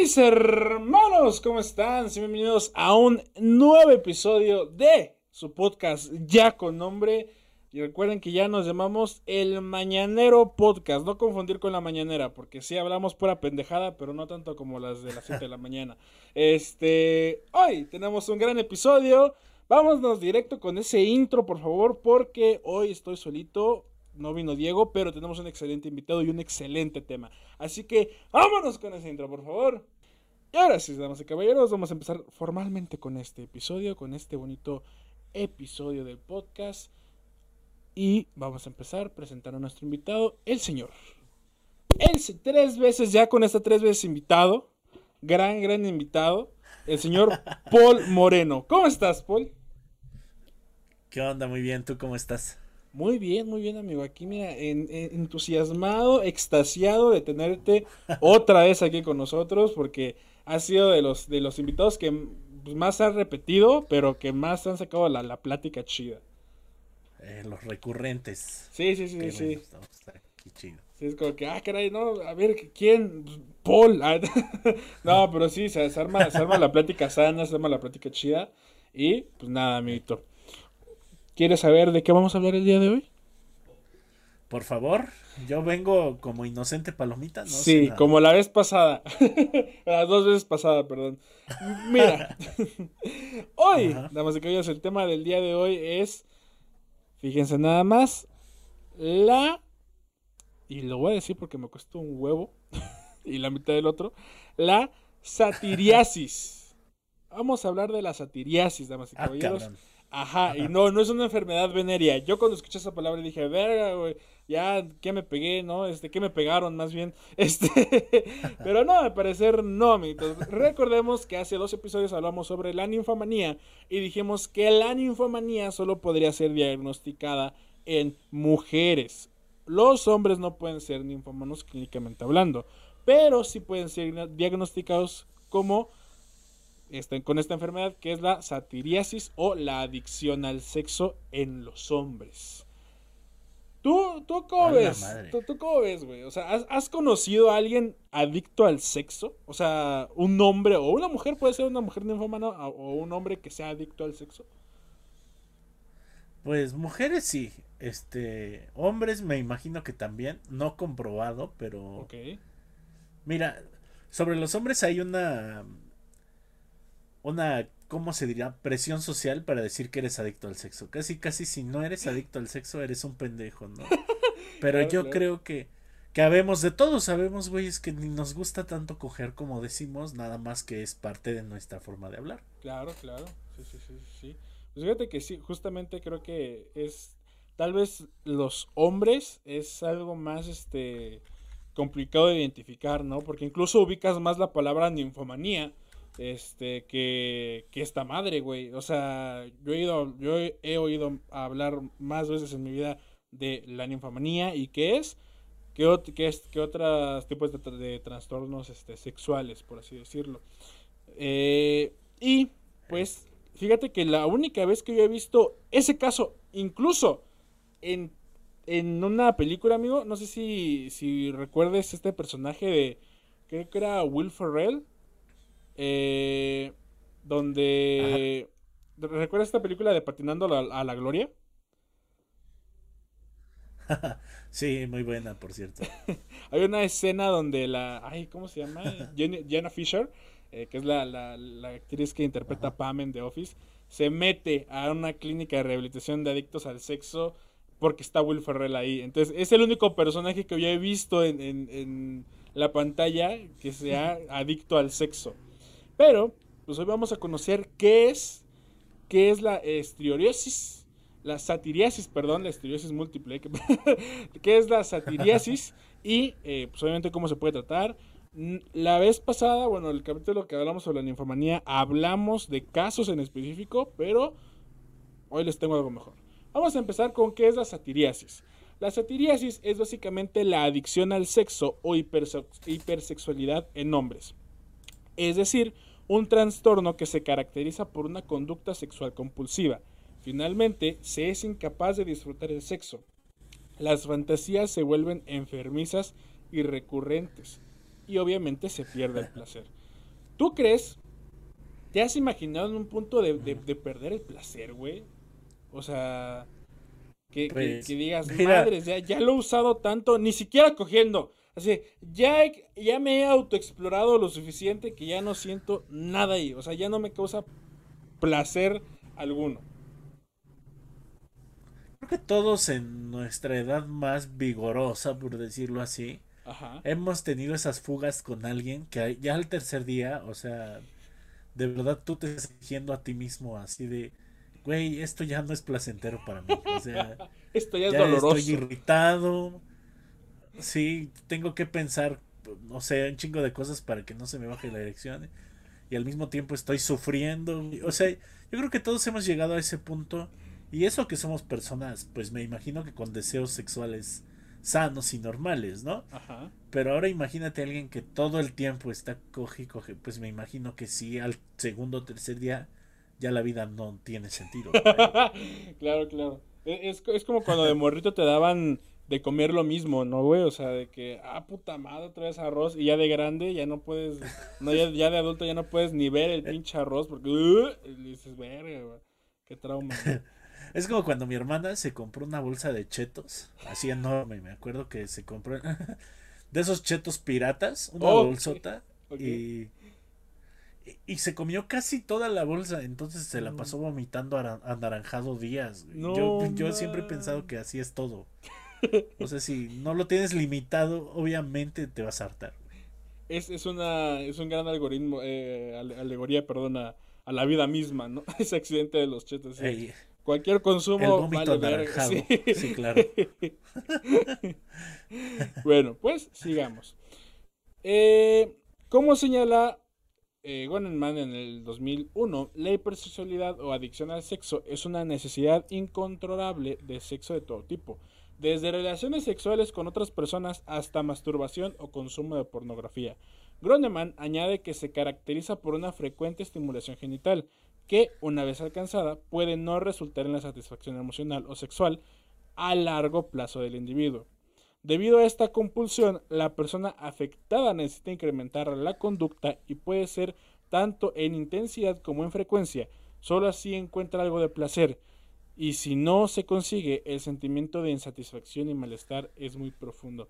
Mis hermanos, ¿cómo están? Bienvenidos a un nuevo episodio de su podcast ya con nombre. Y recuerden que ya nos llamamos el Mañanero Podcast. No confundir con la Mañanera, porque sí hablamos pura pendejada, pero no tanto como las de las 7 de la mañana. Este, hoy tenemos un gran episodio. Vámonos directo con ese intro, por favor, porque hoy estoy solito no vino Diego, pero tenemos un excelente invitado y un excelente tema. Así que vámonos con ese intro, por favor. Y ahora sí, damas y caballeros, vamos a empezar formalmente con este episodio, con este bonito episodio del podcast. Y vamos a empezar a presentar a nuestro invitado, el señor. Él tres veces ya con esta tres veces invitado, gran, gran invitado, el señor Paul Moreno. ¿Cómo estás, Paul? ¿Qué onda? Muy bien, ¿tú cómo estás? Muy bien, muy bien, amigo. Aquí, mira, entusiasmado, extasiado de tenerte otra vez aquí con nosotros, porque has sido de los, de los invitados que pues, más has repetido, pero que más han sacado la, plática chida. Eh, los recurrentes. Sí, sí, sí, sí. Sí, es como que, ah, caray, no, a ver, ¿quién? Paul. no, pero sí, se, arma, se arma la plática sana, se arma la plática chida. Y, pues nada, amiguito. ¿Quieres saber de qué vamos a hablar el día de hoy? Por favor, yo vengo como inocente palomita, ¿no? Sí, como la vez pasada. Las dos veces pasada, perdón. Mira, hoy, damas y caballeros, el tema del día de hoy es, fíjense nada más, la, y lo voy a decir porque me costó un huevo y la mitad del otro, la satiriasis. Vamos a hablar de la satiriasis, damas y ah, caballeros. Ajá, y no, no es una enfermedad venérea. Yo cuando escuché esa palabra dije, verga, güey, ya, ¿qué me pegué, no? Este, ¿qué me pegaron más bien? Este, pero no, al parecer no, amigos. Recordemos que hace dos episodios hablamos sobre la ninfomanía y dijimos que la ninfomanía solo podría ser diagnosticada en mujeres. Los hombres no pueden ser ninfomanos clínicamente hablando, pero sí pueden ser diagnosticados como este, con esta enfermedad que es la satiriasis o la adicción al sexo en los hombres. ¿Tú, tú cómo ves? ¿Tú, cómo ves, güey? O sea, ¿has, conocido a alguien adicto al sexo? O sea, un hombre o una mujer, puede ser una mujer ninfómana o un hombre que sea adicto al sexo. Pues mujeres sí, este, hombres me imagino que también, no comprobado, pero... Ok. Mira, sobre los hombres hay una una, ¿cómo se diría? Presión social para decir que eres adicto al sexo. Casi, casi si no eres adicto al sexo, eres un pendejo, ¿no? Pero yo creo que, que habemos de todos, sabemos, güey, es que ni nos gusta tanto coger como decimos, nada más que es parte de nuestra forma de hablar. Claro, claro. Sí, sí, sí, sí. Pues fíjate que sí, justamente creo que es, tal vez los hombres es algo más, este, complicado de identificar, ¿no? Porque incluso ubicas más la palabra ninfomanía este, que, que esta madre, güey. O sea, yo he, ido, yo he oído hablar más veces en mi vida de la ninfomanía y qué es, que, es, que otros tipos de, trastornos este, sexuales, por así decirlo. Eh, y pues, fíjate que la única vez que yo he visto ese caso, incluso en, en una película, amigo, no sé si, si recuerdes este personaje de, creo que era Will Ferrell eh, donde... ¿Recuerdas esta película de Patinando a la, Gloria? sí, muy buena, por cierto. Hay una escena donde la... Ay, ¿cómo se llama? Jenna Fisher, eh, que es la, actriz que interpreta Pam en The Office, se mete a una clínica de rehabilitación de adictos al sexo porque está Will Ferrell ahí. Entonces, es el único personaje que yo he visto en, en la pantalla que sea adicto al sexo. Pero, pues hoy vamos a conocer qué es, qué es la estrioriosis, la satiriasis, perdón, la estrioriosis múltiple, qué es la satiriasis y, eh, pues obviamente cómo se puede tratar. La vez pasada, bueno, el capítulo que hablamos sobre la ninfomanía, hablamos de casos en específico, pero hoy les tengo algo mejor. Vamos a empezar con qué es la satiriasis. La satiriasis es básicamente la adicción al sexo o hipersexualidad en hombres. Es decir, un trastorno que se caracteriza por una conducta sexual compulsiva. Finalmente, se es incapaz de disfrutar el sexo. Las fantasías se vuelven enfermizas y recurrentes. y obviamente se pierde el placer. ¿Tú crees? ¿Te has imaginado en un punto de, perder el placer, güey? O sea, que, pues, digas, madres, ya, ya, lo he usado tanto, ni siquiera cogiendo. Así, ya, ya me he autoexplorado lo suficiente que ya no siento nada ahí. O sea, ya no me causa placer alguno. Creo que todos en nuestra edad más vigorosa, por decirlo así, hemos tenido esas fugas con alguien que ya al tercer día, o sea, de verdad tú te estás diciendo a ti mismo así de, güey, esto ya no es placentero para mí. O sea, esto ya es doloroso. Estoy irritado. Sí, tengo que pensar, no sé, un chingo de cosas para que no se me baje la erección. Y al mismo tiempo estoy sufriendo. O sea, yo creo que todos hemos llegado a ese punto. Y eso que somos personas, pues me imagino que con deseos sexuales sanos y normales, ¿no? Ajá. Pero ahora imagínate a alguien que todo el tiempo está coge y coge. Pues me imagino que sí, al segundo o tercer día ya la vida no tiene sentido. claro, claro. E, es, es como cuando de morrito te daban de comer lo mismo, ¿no, güey? O sea, de que, ah, puta madre, otra vez arroz. Y ya de grande ya no puedes, no, ya, de adulto ya no puedes ni ver el pinche arroz porque, uh, dices, verga, güey, qué trauma. Es como cuando mi hermana se compró una bolsa de chetos, así enorme, me acuerdo que se compró de esos chetos piratas, una bolsota, Y, y se comió casi toda la bolsa, entonces se la pasó vomitando anaranjado días. yo, yo siempre he pensado que así es todo. O sea, si no lo tienes limitado, obviamente te vas a hartar. Es, es, una, es un gran algoritmo, eh, alegoría, perdón, a, la vida misma, ¿no? Ese accidente de los chetos. Cualquier consumo vale sí. sí, claro. bueno, pues sigamos. Eh, como señala eh, Gonenman en el 2001, la hipersexualidad o adicción al sexo es una necesidad incontrolable de sexo de todo tipo desde relaciones sexuales con otras personas hasta masturbación o consumo de pornografía. Groneman añade que se caracteriza por una frecuente estimulación genital, que, una vez alcanzada, puede no resultar en la satisfacción emocional o sexual a largo plazo del individuo. Debido a esta compulsión, la persona afectada necesita incrementar la conducta y puede ser tanto en intensidad como en frecuencia. Solo así encuentra algo de placer, y si no se consigue, el sentimiento de insatisfacción y malestar es muy profundo.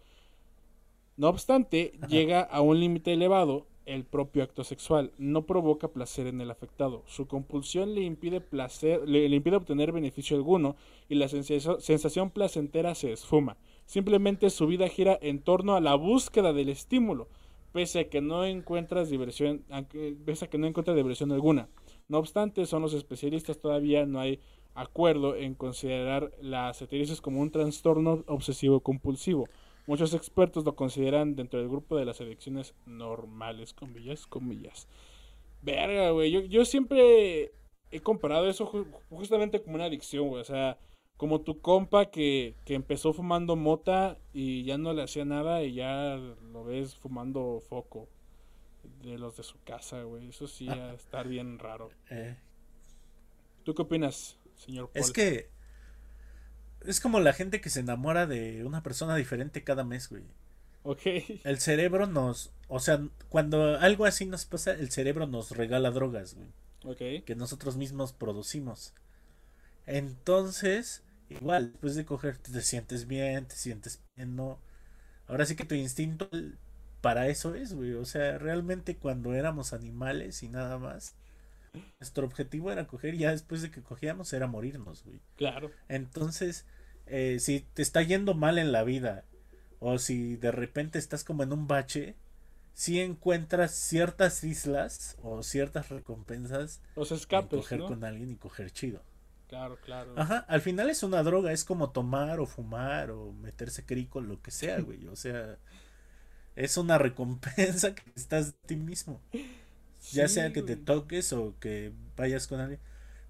No obstante, llega a un límite elevado el propio acto sexual. No provoca placer en el afectado. Su compulsión le impide, placer, le, impide obtener beneficio alguno y la sensación placentera se esfuma. Simplemente su vida gira en torno a la búsqueda del estímulo, pese a que no encuentras diversión, pese a que no encuentra diversión alguna. No obstante, son los especialistas todavía no hay acuerdo en considerar la ceterisis como un trastorno obsesivo compulsivo. Muchos expertos lo consideran dentro del grupo de las adicciones normales, comillas, comillas. Verga, güey, yo, yo siempre he comparado eso justamente como una adicción, güey. O sea, como tu compa que, que empezó fumando mota y ya no le hacía nada y ya lo ves fumando foco de los de su casa, güey. Eso sí, a estar bien raro. Eh. ¿Tú qué opinas? Es que es como la gente que se enamora de una persona diferente cada mes, güey. Ok. El cerebro nos, o sea, cuando algo así nos pasa, el cerebro nos regala drogas, güey. Ok. Que nosotros mismos producimos. Entonces, igual, después de coger, te sientes bien, te sientes bien, no. Ahora sí que tu instinto para eso es, güey. O sea, realmente cuando éramos animales y nada más, nuestro objetivo era coger y ya después de que cogíamos era morirnos, güey. Claro. Entonces, eh, si te está yendo mal en la vida o si de repente estás como en un bache, si encuentras ciertas islas o ciertas recompensas. Los escapes. coger con alguien y coger chido. Claro, claro. Ajá, al final es una droga, es como tomar o fumar o meterse crico, lo que sea, güey. O sea, es una recompensa que estás de ti mismo ya sea que te toques o que vayas con alguien.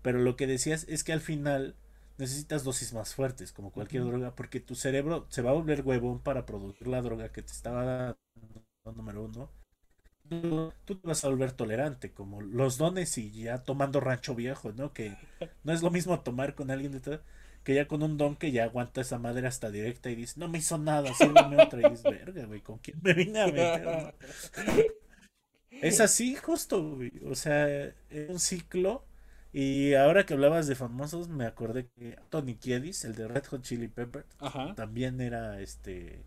Pero lo que decías es que al final necesitas dosis más fuertes, como cualquier droga, porque tu cerebro se va a volver huevón para producir la droga que te estaba dando, número uno. Tú, te vas a volver tolerante, como los dones y ya tomando rancho viejo, ¿no? Que no es lo mismo tomar con alguien de todo que ya con un don que ya aguanta esa madre hasta directa y dice, no me hizo nada, sírveme otra. Y dices, verga, güey, ¿con quién me vine a meter? es así, justo, güey. O sea, es un ciclo. Y ahora que hablabas de famosos, me acordé que Tony Kiedis, el de Red Hot Chili Pepper, también era este.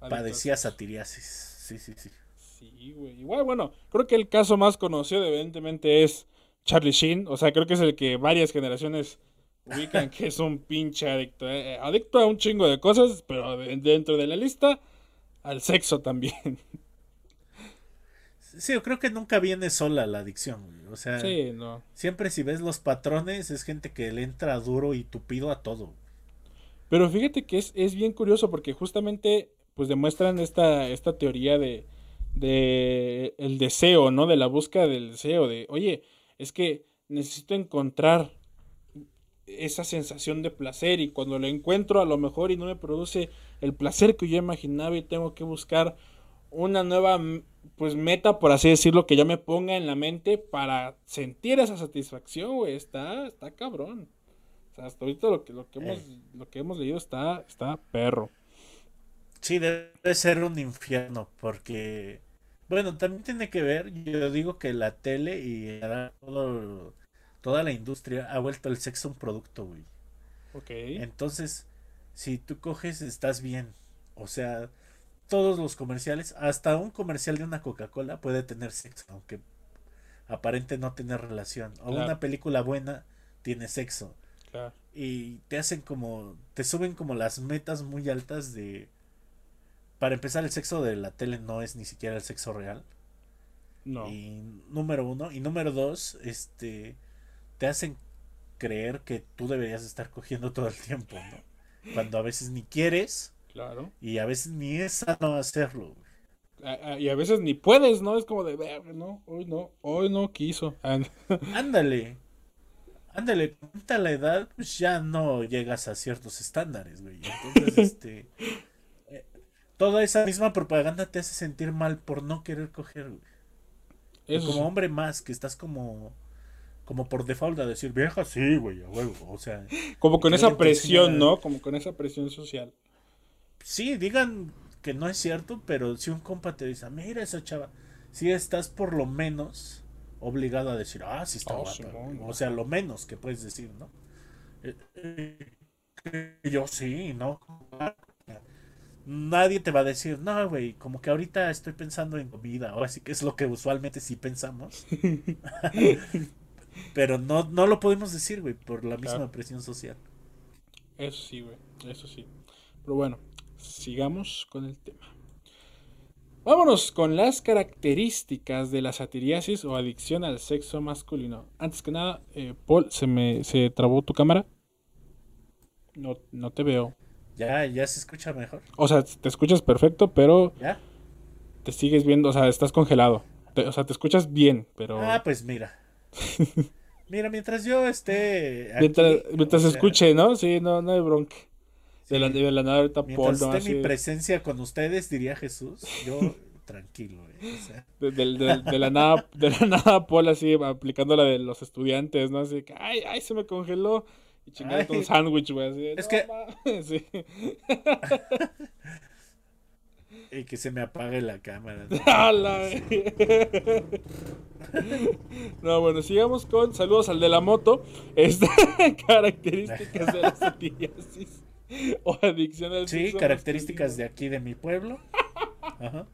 Padecía satiriasis. Sí, sí, sí. Sí, güey. Igual, bueno, creo que el caso más conocido, evidentemente, es Charlie Sheen. O sea, creo que es el que varias generaciones ubican que es un pinche adicto. Eh, adicto a un chingo de cosas, pero dentro de la lista, al sexo también. Sí, yo creo que nunca viene sola la adicción, O sea, siempre si ves los patrones, es gente que le entra duro y tupido a todo. Pero fíjate que es, es bien curioso porque justamente pues demuestran esta, esta teoría de, de el deseo, ¿no? De la búsqueda del deseo, de, oye, es que necesito encontrar esa sensación de placer y cuando lo encuentro a lo mejor y no me produce el placer que yo imaginaba y tengo que buscar una nueva pues meta por así decirlo que yo me ponga en la mente para sentir esa satisfacción güey está está cabrón o sea hasta ahorita lo que lo que hemos eh. lo que hemos leído está está perro sí debe ser un infierno porque bueno también tiene que ver yo digo que la tele y todo toda la industria ha vuelto el sexo un producto, güey. Ok. Entonces, si tú coges, estás bien. O sea, todos los comerciales, hasta un comercial de una Coca-Cola puede tener sexo, aunque aparente no tener relación. O una película buena tiene sexo. Claro. Y te hacen como, te suben como las metas muy altas de... Para empezar, el sexo de la tele no es ni siquiera el sexo real. No. Y número uno. Y número dos, este te hacen creer que tú deberías estar cogiendo todo el tiempo, ¿no? Cuando a veces ni quieres. Claro. Y a veces ni es no hacerlo. Y a veces ni puedes, ¿no? Es como de ver, ¿no? Hoy no, hoy no quiso. Ándale. Ándale, a la edad, pues ya no llegas a ciertos estándares, güey. Entonces, este. Eh, toda esa misma propaganda te hace sentir mal por no querer coger, güey. como hombre más, que estás como como por default a decir, vieja, sí, güey, a huevo. O sea. Como con esa presión, ¿no? Como con esa presión social. Sí, digan que no es cierto, pero si un compa te dice, mira esa chava, si estás por lo menos obligado a decir, ah, sí está oh, o sea, lo menos que puedes decir, ¿no? Eh, eh, yo sí, ¿no? Nadie te va a decir, no, güey, como que ahorita estoy pensando en comida, o así que es lo que usualmente sí pensamos. Pero no, no lo podemos decir, güey, por la misma presión social. Eso sí, güey, eso sí. Pero bueno, sigamos con el tema. Vámonos con las características de la satiriasis o adicción al sexo masculino. Antes que nada, eh, Paul, ¿se me se trabó tu cámara? No, no te veo. Ya, ya se escucha mejor. O sea, te escuchas perfecto, pero ¿Ya? te sigues viendo, o sea, estás congelado. o sea, te escuchas bien, pero... Ah, pues mira. Mira, mientras yo esté. mientras, escuche, ¿no? Sí, no, no hay bronca. De, la, de la nada ahorita Mientras esté mi presencia con ustedes, diría Jesús, yo tranquilo, de, la nada, de la nada Paul así aplicando la de los estudiantes, ¿no? Así que, ay, ay, se me congeló. Y chingando un sándwich, güey. es que. sí. Y que se me apague la cámara. ¿no? bueno, sigamos con saludos al de la moto. Este, características de la satiriasis o adicción al Sí, características de aquí de mi pueblo. Ajá.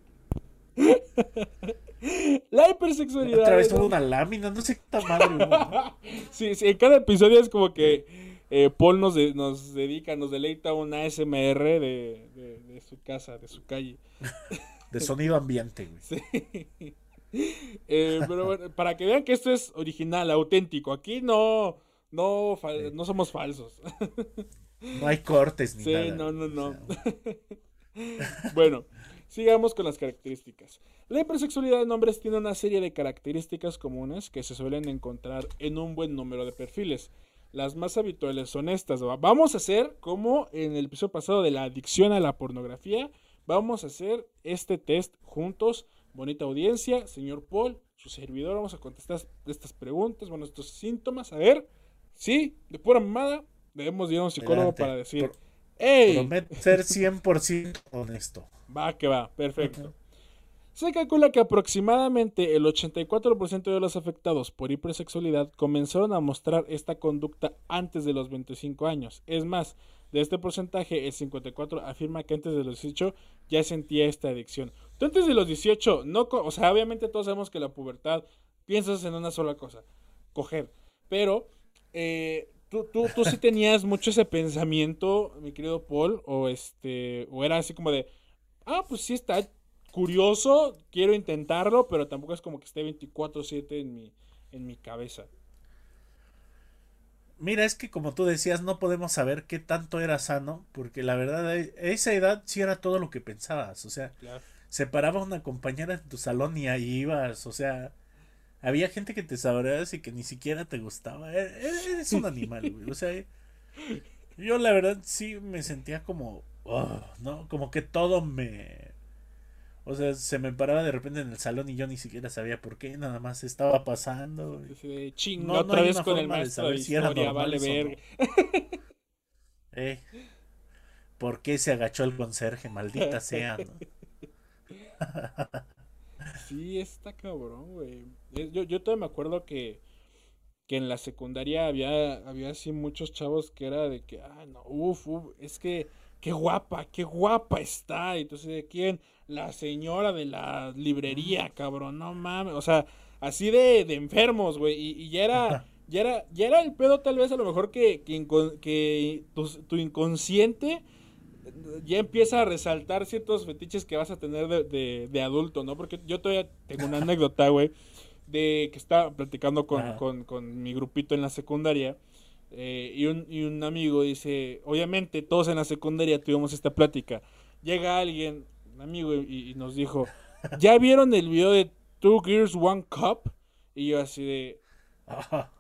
La hipersexualidad. Otra vez tuvo una lámina, no sé qué tan madre. sí, sí, en cada episodio es como que eh, Paul nos, nos dedica, nos deleita una ASMR de, de, su casa, de su calle. de sonido ambiente. Sí. Eh, pero bueno, para que vean que esto es original, auténtico. Aquí no, no, no somos falsos. No hay cortes ni nada. Sí, no, no, no. bueno, sigamos con las características. La hipersexualidad en hombres tiene una serie de características comunes que se suelen encontrar en un buen número de perfiles. Las más habituales son estas. Vamos a hacer como en el episodio pasado de la adicción a la pornografía. Vamos a hacer este test juntos. Bonita audiencia, señor Paul, su servidor. Vamos a contestar estas preguntas, bueno, estos síntomas. A ver, sí, de pura mamada, debemos ir a un psicólogo Adelante. para decir, Pro- ¡Ey! Prometo ser 100% honesto. Va que va, perfecto. Se calcula que aproximadamente el 84% de los afectados por hipersexualidad comenzaron a mostrar esta conducta antes de los 25 años. Es más, de este porcentaje, el 54 afirma que antes de los 18 ya sentía esta adicción. Tú antes de los 18, no, o sea, obviamente todos sabemos que la pubertad piensas en una sola cosa, coger. Pero eh, tú, tú, tú sí tenías mucho ese pensamiento, mi querido Paul, o este, o era así como de, ah, pues sí está curioso, quiero intentarlo, pero tampoco es como que esté 24/7 en mi, en mi cabeza. Mira, es que como tú decías, no podemos saber qué tanto era sano, porque la verdad, a esa edad sí era todo lo que pensabas. O sea, Claro. se paraba una compañera en tu salón y ahí ibas. O sea, había gente que te saboreabas y que ni siquiera te gustaba. E- e- Eres un animal, güey. O sea, yo la verdad sí me sentía como, oh, ¿no? Como que todo me... O sea, se me paraba de repente en el salón y yo ni siquiera sabía por qué, nada más estaba pasando. de, chinga, No, otra vez con el de maestro de, si era historia, normal vale no. Eh, ¿Por qué se agachó el conserje? Maldita sea, ¿no? Sí, está cabrón, güey. Yo, yo todavía me acuerdo que, que en la secundaria había, había así muchos chavos que era de que, ah, no, uff, uf, es que, qué guapa, qué guapa está. Y entonces, ¿de quién? La señora de la librería, cabrón, no mames. O sea, así de, de enfermos, güey. Y, y ya era, ya era, ya era el pedo tal vez a lo mejor que, que, incon- que tu, tu inconsciente ya empieza a resaltar ciertos fetiches que vas a tener de, de- de adulto, ¿no? Porque yo todavía tengo una anécdota, güey, de que estaba platicando con, con- con mi grupito en la secundaria. eh, y, un, y un amigo dice, obviamente todos en la secundaria tuvimos esta plática. Llega alguien, un amigo, y, y nos dijo, ¿ya vieron el video de Two Girls One Cup? Y yo así de,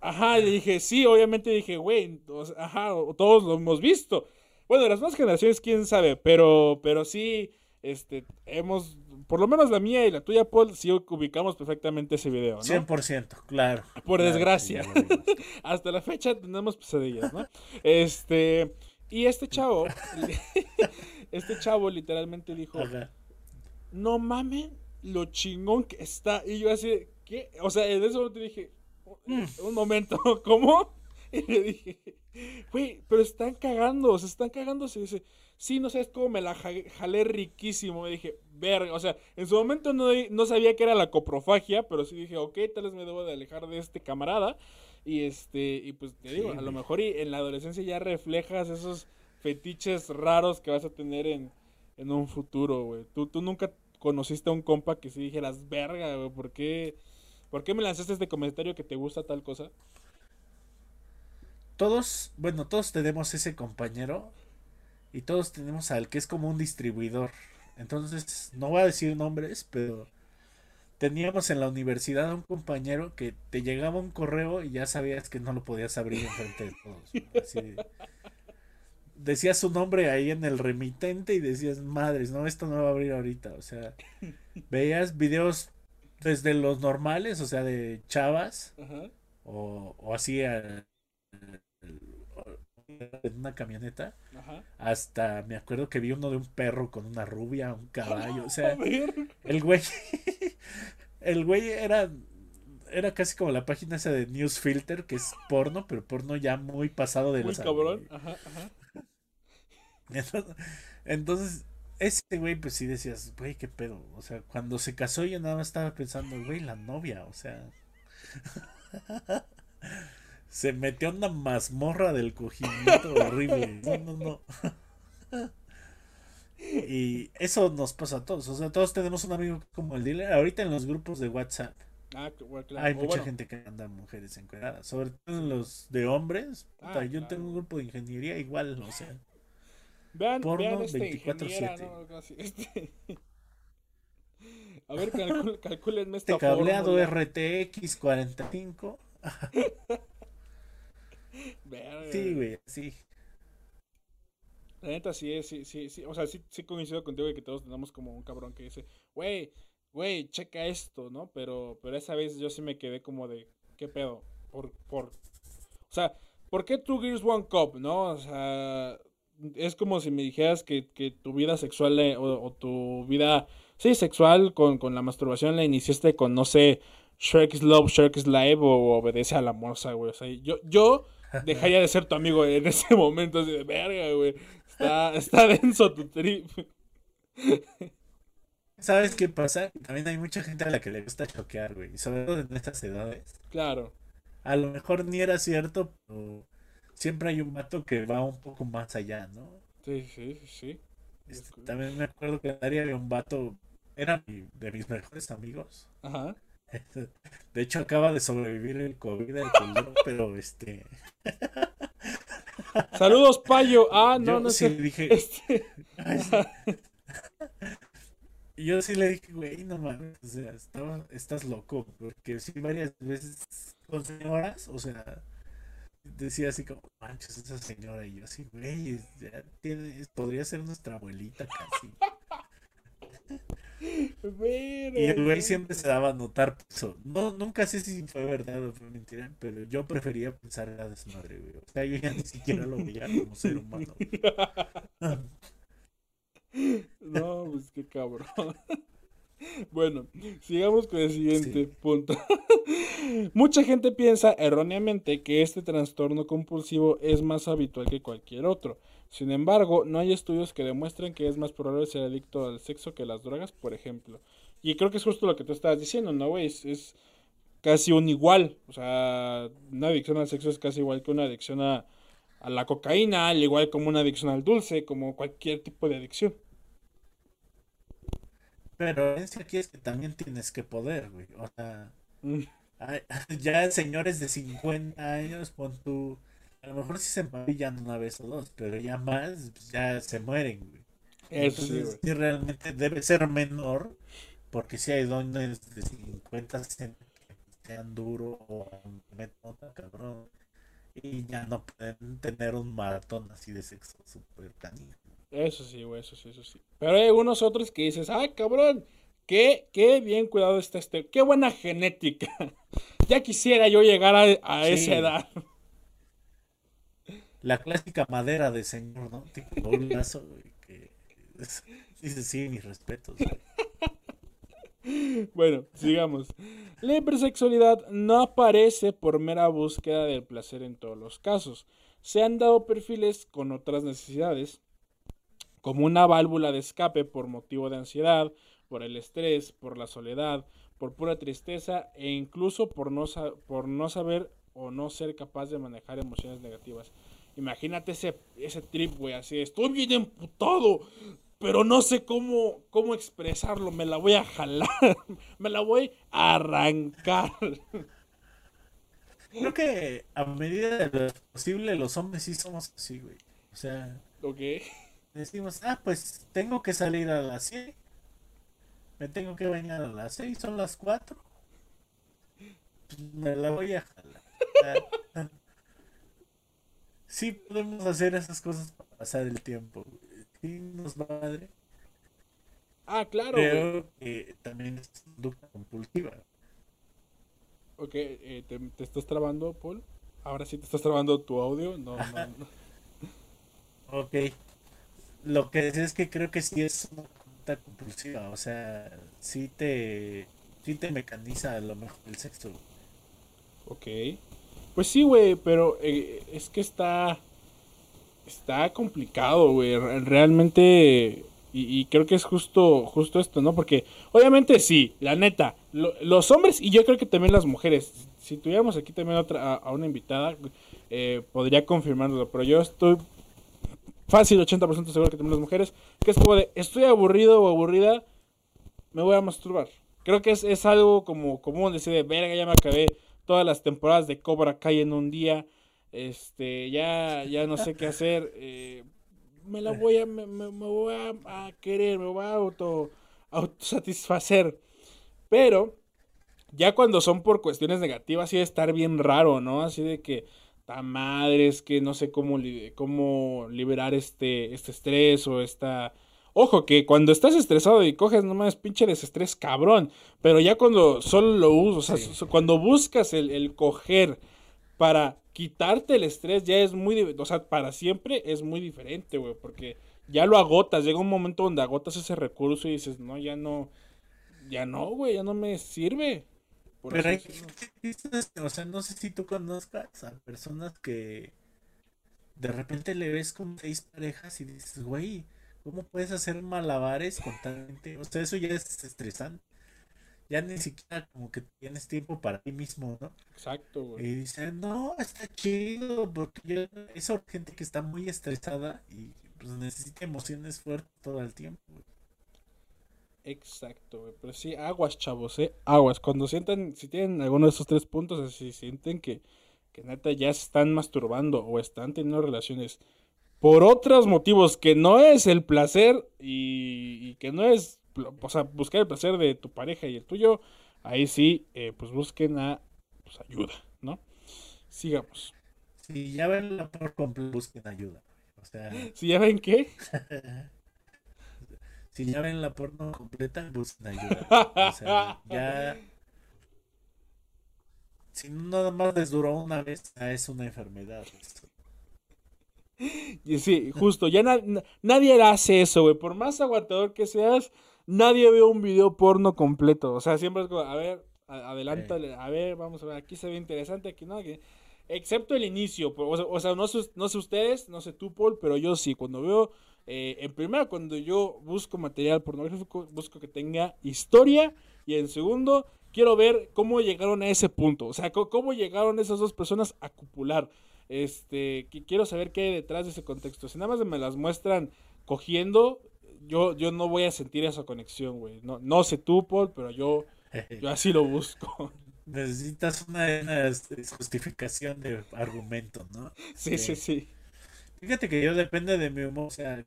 Ajá. Y le dije, sí, obviamente dije, güey, ajá, todos lo hemos visto. Bueno, las nuevas generaciones, quién sabe, pero, pero sí, este, hemos, por lo menos la mía y la tuya, Paul, sí ubicamos perfectamente ese video, ¿no? 100%, claro. Por Claro, desgracia. Hasta la fecha tenemos pesadillas, ¿no? Este, y este chavo, este chavo literalmente dijo, Ajá. no mames lo chingón que está. Y yo así, ¿qué? O sea, en ese momento dije, un momento, ¿cómo? Y le dije, güey, pero están cagando, se están cagando. Se dice, sí, no sabes cómo me la ja- jalé riquísimo. Y dije, verga, o sea, en su momento no, no sabía que era la coprofagia, pero sí dije, ok, tal vez me debo de alejar de este camarada. Y este, y pues te digo, Sí, a lo mejor y en la adolescencia ya reflejas esos fetiches raros que vas a tener en, en un futuro, güey. ¿Tú, tú nunca conociste a un compa que sí dijeras, verga, güey, ¿por qué, ¿por qué me lanzaste este comentario que te gusta tal cosa? Todos, bueno, todos tenemos ese compañero y todos tenemos al que es como un distribuidor. Entonces, no voy a decir nombres, pero teníamos en la universidad a un compañero que te llegaba un correo y ya sabías que no lo podías abrir enfrente de todos. Así decías su nombre ahí en el remitente y decías, madres, no, esto no va a abrir ahorita. O sea, veías videos desde los normales, o sea, de chavas, o, o así a- en una camioneta, Ajá. hasta me acuerdo que vi uno de un perro con una rubia, un caballo, o sea, el güey, el güey era, era casi como la página esa de News Filter, que es porno, pero porno ya muy pasado de Muy los cabrón. Ajá, ajá. Entonces, entonces, ese güey, pues sí decías, güey, qué pedo. O sea, cuando se casó, yo nada más estaba pensando, güey, la novia, o sea. se metió una mazmorra del cogimiento horrible. No, no, no. Y eso nos pasa a todos. O sea, todos tenemos un amigo como el dealer. Ahorita en los grupos de WhatsApp Ah, claro. hay O mucha bueno, gente que anda mujeres encueradas. Sobre todo en los de hombres. Ah, Puta, yo claro. tengo un grupo de ingeniería igual, o sea. Vean, porno este 24/7. ingeniera, ¿no? Algo así, este. A ver, calcul- calcúlenme esta Este cableado. RTX 45. Sí, güey, sí. La neta sí es, sí, sí, sí. O sea, sí, sí coincido contigo de que todos tenemos como un cabrón que dice, güey, güey, checa esto, ¿no? Pero, pero esa vez yo sí me quedé como de, ¿qué pedo? Por, por. O sea, ¿por qué Two Girls One Cup? ¿No? O sea, es como si me dijeras que, tu vida sexual o, tu vida, sí, sexual con, la masturbación la iniciaste con, no sé, Shrek's Love, Shrek's Live o Obedece a la Morsa, güey. O sea, yo, yo dejaría de ser tu amigo en ese momento, así de verga, güey. Está, está denso tu trip. ¿Sabes qué pasa? También hay mucha gente a la que le gusta choquear, güey. Sobre todo en estas edades. Claro. A lo mejor ni era cierto, pero siempre hay un mato que va un poco más allá, ¿no? Sí, sí, sí. Este, también me acuerdo que en área había un vato, era de mis mejores amigos. Ajá. De hecho, acaba de sobrevivir el COVID, el pero este. Saludos, Payo. Ah, no, no sé. dije. Este... yo sí le dije, güey, no mames, o sea, estás loco, porque sí varias veces con señoras, o sea, decía así como, manches, esa señora, y yo así, güey, podría ser nuestra abuelita casi. Y el güey siempre se daba a notar eso. No, nunca sé si fue verdad o fue mentira, pero yo prefería pensar en la desmadre, güey. O sea, yo ya ni siquiera lo veía como ser humano. no, pues qué cabrón. Bueno, sigamos con el siguiente punto. Mucha gente piensa erróneamente que este trastorno compulsivo es más habitual que cualquier otro. Sin embargo, no hay estudios que demuestren que es más probable ser adicto al sexo que a las drogas, por ejemplo. Y creo que es justo lo que tú estabas diciendo, ¿no, güey? Es, casi un igual. O sea, una adicción al sexo es casi igual que una adicción a, a la cocaína, al igual como una adicción al dulce, como cualquier tipo de adicción. Pero es que aquí es que también tienes que poder, güey. O sea, mm. ya señores de 50 años, pon tú. A lo mejor sí se empapillan una vez o dos, pero ya más, pues, ya se mueren, güey. Entonces, sí, realmente debe ser menor, porque si hay dones de 50 que sean duros o cabrón, y ya no pueden tener un maratón así de sexo súper canijo. Eso sí, güey, eso sí, eso sí. Pero hay unos otros que dices, ay, cabrón, qué, qué bien cuidado está este, qué buena genética. ya quisiera yo llegar a, esa edad. La clásica madera de señor, ¿no? Tipo un lazo, que dice, sí, mis respetos. Bueno, sigamos. La hipersexualidad no aparece por mera búsqueda del placer en todos los casos. Se han dado perfiles con otras necesidades, como una válvula de escape por motivo de ansiedad, por el estrés, por la soledad, por pura tristeza e incluso por no, por no saber o no ser capaz de manejar emociones negativas. Imagínate ese, ese trip, güey, así, estoy bien emputado, pero no sé cómo, cómo expresarlo, me la voy a jalar, me la voy a arrancar. Creo que a medida de lo posible los hombres sí somos así, güey. O sea... Ok decimos, ah, pues tengo que salir a las 7. Me tengo que bañar a las 6, son las 4. Pues me la voy a jalar. Sí podemos hacer esas cosas para pasar el tiempo. Sí nos madre. Ah, claro. Creo que también es conducta compulsiva. Ok, eh, ¿te, ¿te, estás trabando, Paul? Ahora sí te estás trabando tu audio. No, no, no. ok. Lo que es que creo que sí es una conducta compulsiva, o sea, sí te, sí te mecaniza a lo mejor el sexo. Ok. Pues sí, güey, pero eh, es que está, está complicado, güey, realmente, y, creo que es justo, justo esto, ¿no? Porque obviamente sí, la neta, los hombres y yo creo que también las mujeres, si tuviéramos aquí también otra, a, una invitada, eh, podría confirmarlo, pero yo estoy fácil, 80% seguro que también las mujeres, que es como de, estoy aburrido o aburrida, me voy a masturbar. Creo que es, es algo como común, decir de, verga, ya me acabé todas las temporadas de Cobra Kai en un día, este, ya, ya no sé qué hacer, eh, me la voy a, me, voy a, querer, me voy a auto, autosatisfacer. Pero, ya cuando son por cuestiones negativas, sí de estar bien raro, ¿no? Así de que ta madre, es que no sé cómo, cómo liberar este, este estrés o esta... Ojo, que cuando estás estresado y coges nomás pinche desestrés cabrón, pero ya cuando solo lo usas, o sea, cuando buscas el, coger para quitarte el estrés ya es muy, o sea, para siempre es muy diferente, güey, porque ya lo agotas, llega un momento donde agotas ese recurso y dices, no, ya no, ya no, güey, ya no me sirve. Pero hay, o sea, no sé si tú conozcas a personas que de repente le ves con seis parejas y dices, güey, ¿cómo puedes hacer malabares con O sea, eso ya es estresante. Ya ni siquiera como que tienes tiempo para ti mismo, ¿no? Exacto, güey. Y dicen, no, está chido, porque es gente que está muy estresada y pues necesita emociones fuertes todo el tiempo, güey. Exacto, güey. Pero sí, aguas, chavos, ¿eh? Aguas. Cuando sientan, si tienen alguno de esos tres puntos, si sienten que, que neta ya se están masturbando o están teniendo relaciones por otros motivos que no es el placer y, que no es, o sea, buscar el placer de tu pareja y el tuyo, ahí sí, eh, pues busquen a pues, ayuda, ¿no? Sigamos. Si ya ven la por completo, busquen ayuda. O sea... Si ya ven qué? si ya ven la porno completa, busquen ayuda. O sea, ya. Si nada más les duró una vez, es una enfermedad. Y sí, justo, ya nadie hace eso, güey. Por más aguantador que seas, nadie ve un video porno completo. O sea, siempre es como, a ver, adelántale, a ver, vamos a ver, aquí se ve interesante, aquí no, excepto el inicio. O sea, no, sé, no sé ustedes, no sé tú, Paul, pero yo sí, cuando veo eh, en primera, cuando yo busco material pornográfico, busco que tenga historia. Y en segundo, quiero ver cómo llegaron a ese punto. O sea, cómo llegaron esas dos personas a copular. Este, quiero saber qué hay detrás de ese contexto. Si nada más me las muestran cogiendo, yo, yo no voy a sentir esa conexión, güey. No, no sé tú, Paul, pero yo, yo así lo busco. Necesitas una, justificación de argumento, ¿no? Sí, sí, sí. Fíjate que yo depende de mi humor, o sea,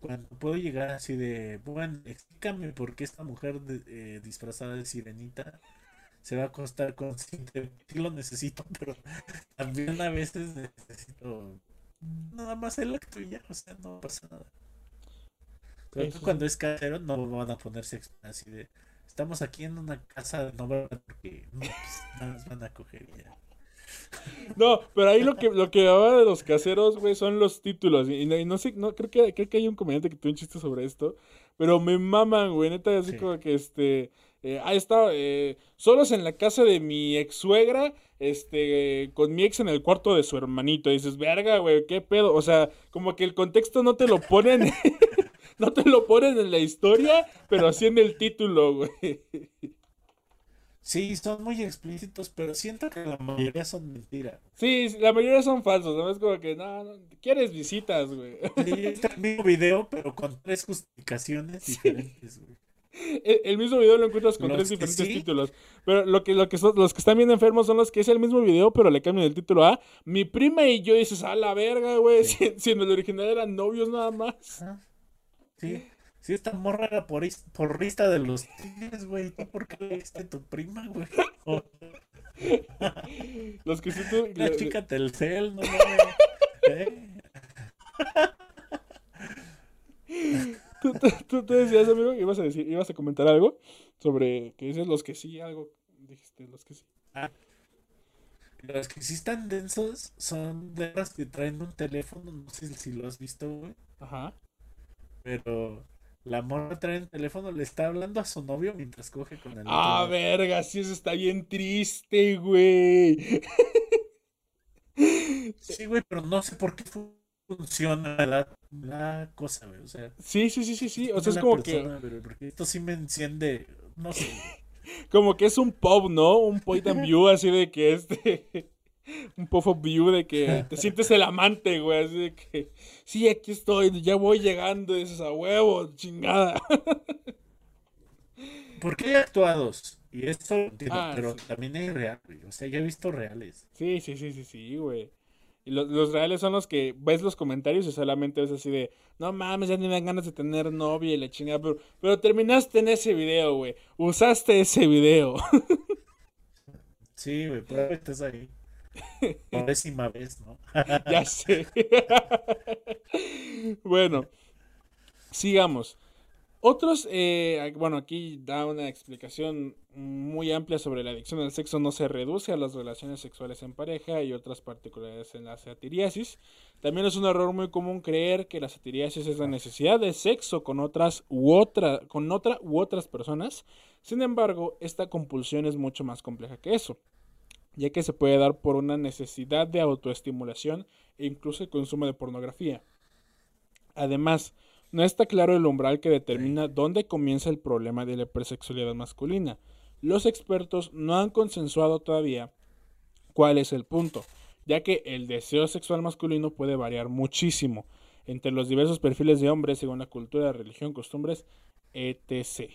cuando puedo llegar así de, bueno, explícame por qué esta mujer eh, disfrazada de sirenita se va a acostar con sí lo necesito, pero también a veces necesito nada más el acto y ya, o sea, no pasa nada. Pero cuando es casero no van a ponerse así de, estamos aquí en una casa de no porque no, pues, nada más van a coger y ya. No, pero ahí lo que, lo que hablaba de los caseros, güey, son los títulos. Y, no, sé, no, creo que, creo que hay un comediante que tuvo un chiste sobre esto. Pero me maman, güey, neta, así como que este. Eh, ahí está, eh, solos en la casa de mi ex suegra, este, con mi ex en el cuarto de su hermanito. Y dices, verga, güey, qué pedo. O sea, como que el contexto no te lo ponen, no te lo ponen en la historia, pero así en el título, güey. Sí, son muy explícitos, pero siento que la mayoría son mentiras. Sí, la mayoría son falsos, ¿no? Es como que, no, no quieres visitas, güey. Sí, es el mismo video, pero con tres justificaciones diferentes, güey. El, mismo video lo encuentras con tres diferentes títulos. Pero lo que, lo que son, los que están bien enfermos son los que es el mismo video, pero le cambian el título a Mi prima y yo dices, a la verga, güey. Si, si, en el original eran novios nada más. Sí. Si esta morra era por, porrista de los tigres, güey. ¿Tú por qué le diste tu prima, güey? los que sí tú. La chica Telcel, no mames. ¿Eh? ¿Tú, tú, tú, decías, amigo, ibas a decir, ibas a comentar algo sobre que dices los que sí, algo. Dijiste, los que sí. Ah. Los que sí están densos son de las que traen un teléfono, no sé si lo has visto, güey. Ajá. Pero la morra trae el teléfono, le está hablando a su novio mientras coge con el Ah, verga, sí, eso está bien triste, güey. Sí, güey, pero no sé por qué funciona la, cosa, güey. O sea, sí, sí, sí, sí, sí. O sea, es como que. porque esto sí me enciende. No sé. como que es un pop, ¿no? Un point and view así de que este. un pop of view de que te sientes el amante, güey. Así de que, sí, aquí estoy, ya voy llegando. Y dices, a huevo, chingada. Porque hay actuados. Y esto entiendo, ah, pero también hay reales, O sea, ya he visto reales. Sí, sí, sí, sí, sí, güey. Y los, reales son los que ves los comentarios y solamente es así de, no mames, ya ni me dan ganas de tener novia y la chingada, pero, pero terminaste en ese video, güey. Usaste ese video. sí, güey, pero estás ahí. Por décima vez, ¿no? ya sé. bueno, sigamos. Otros, eh, bueno, aquí da una explicación muy amplia sobre la adicción al sexo no se reduce a las relaciones sexuales en pareja y otras particularidades en la satiriasis. También es un error muy común creer que la satiriasis es la necesidad de sexo con otras u otra, con otra u otras personas. Sin embargo, esta compulsión es mucho más compleja que eso, ya que se puede dar por una necesidad de autoestimulación e incluso el consumo de pornografía. Además, no está claro el umbral que determina dónde comienza el problema de la hipersexualidad masculina. Los expertos no han consensuado todavía cuál es el punto, ya que el deseo sexual masculino puede variar muchísimo entre los diversos perfiles de hombres según la cultura, religión, costumbres, etc.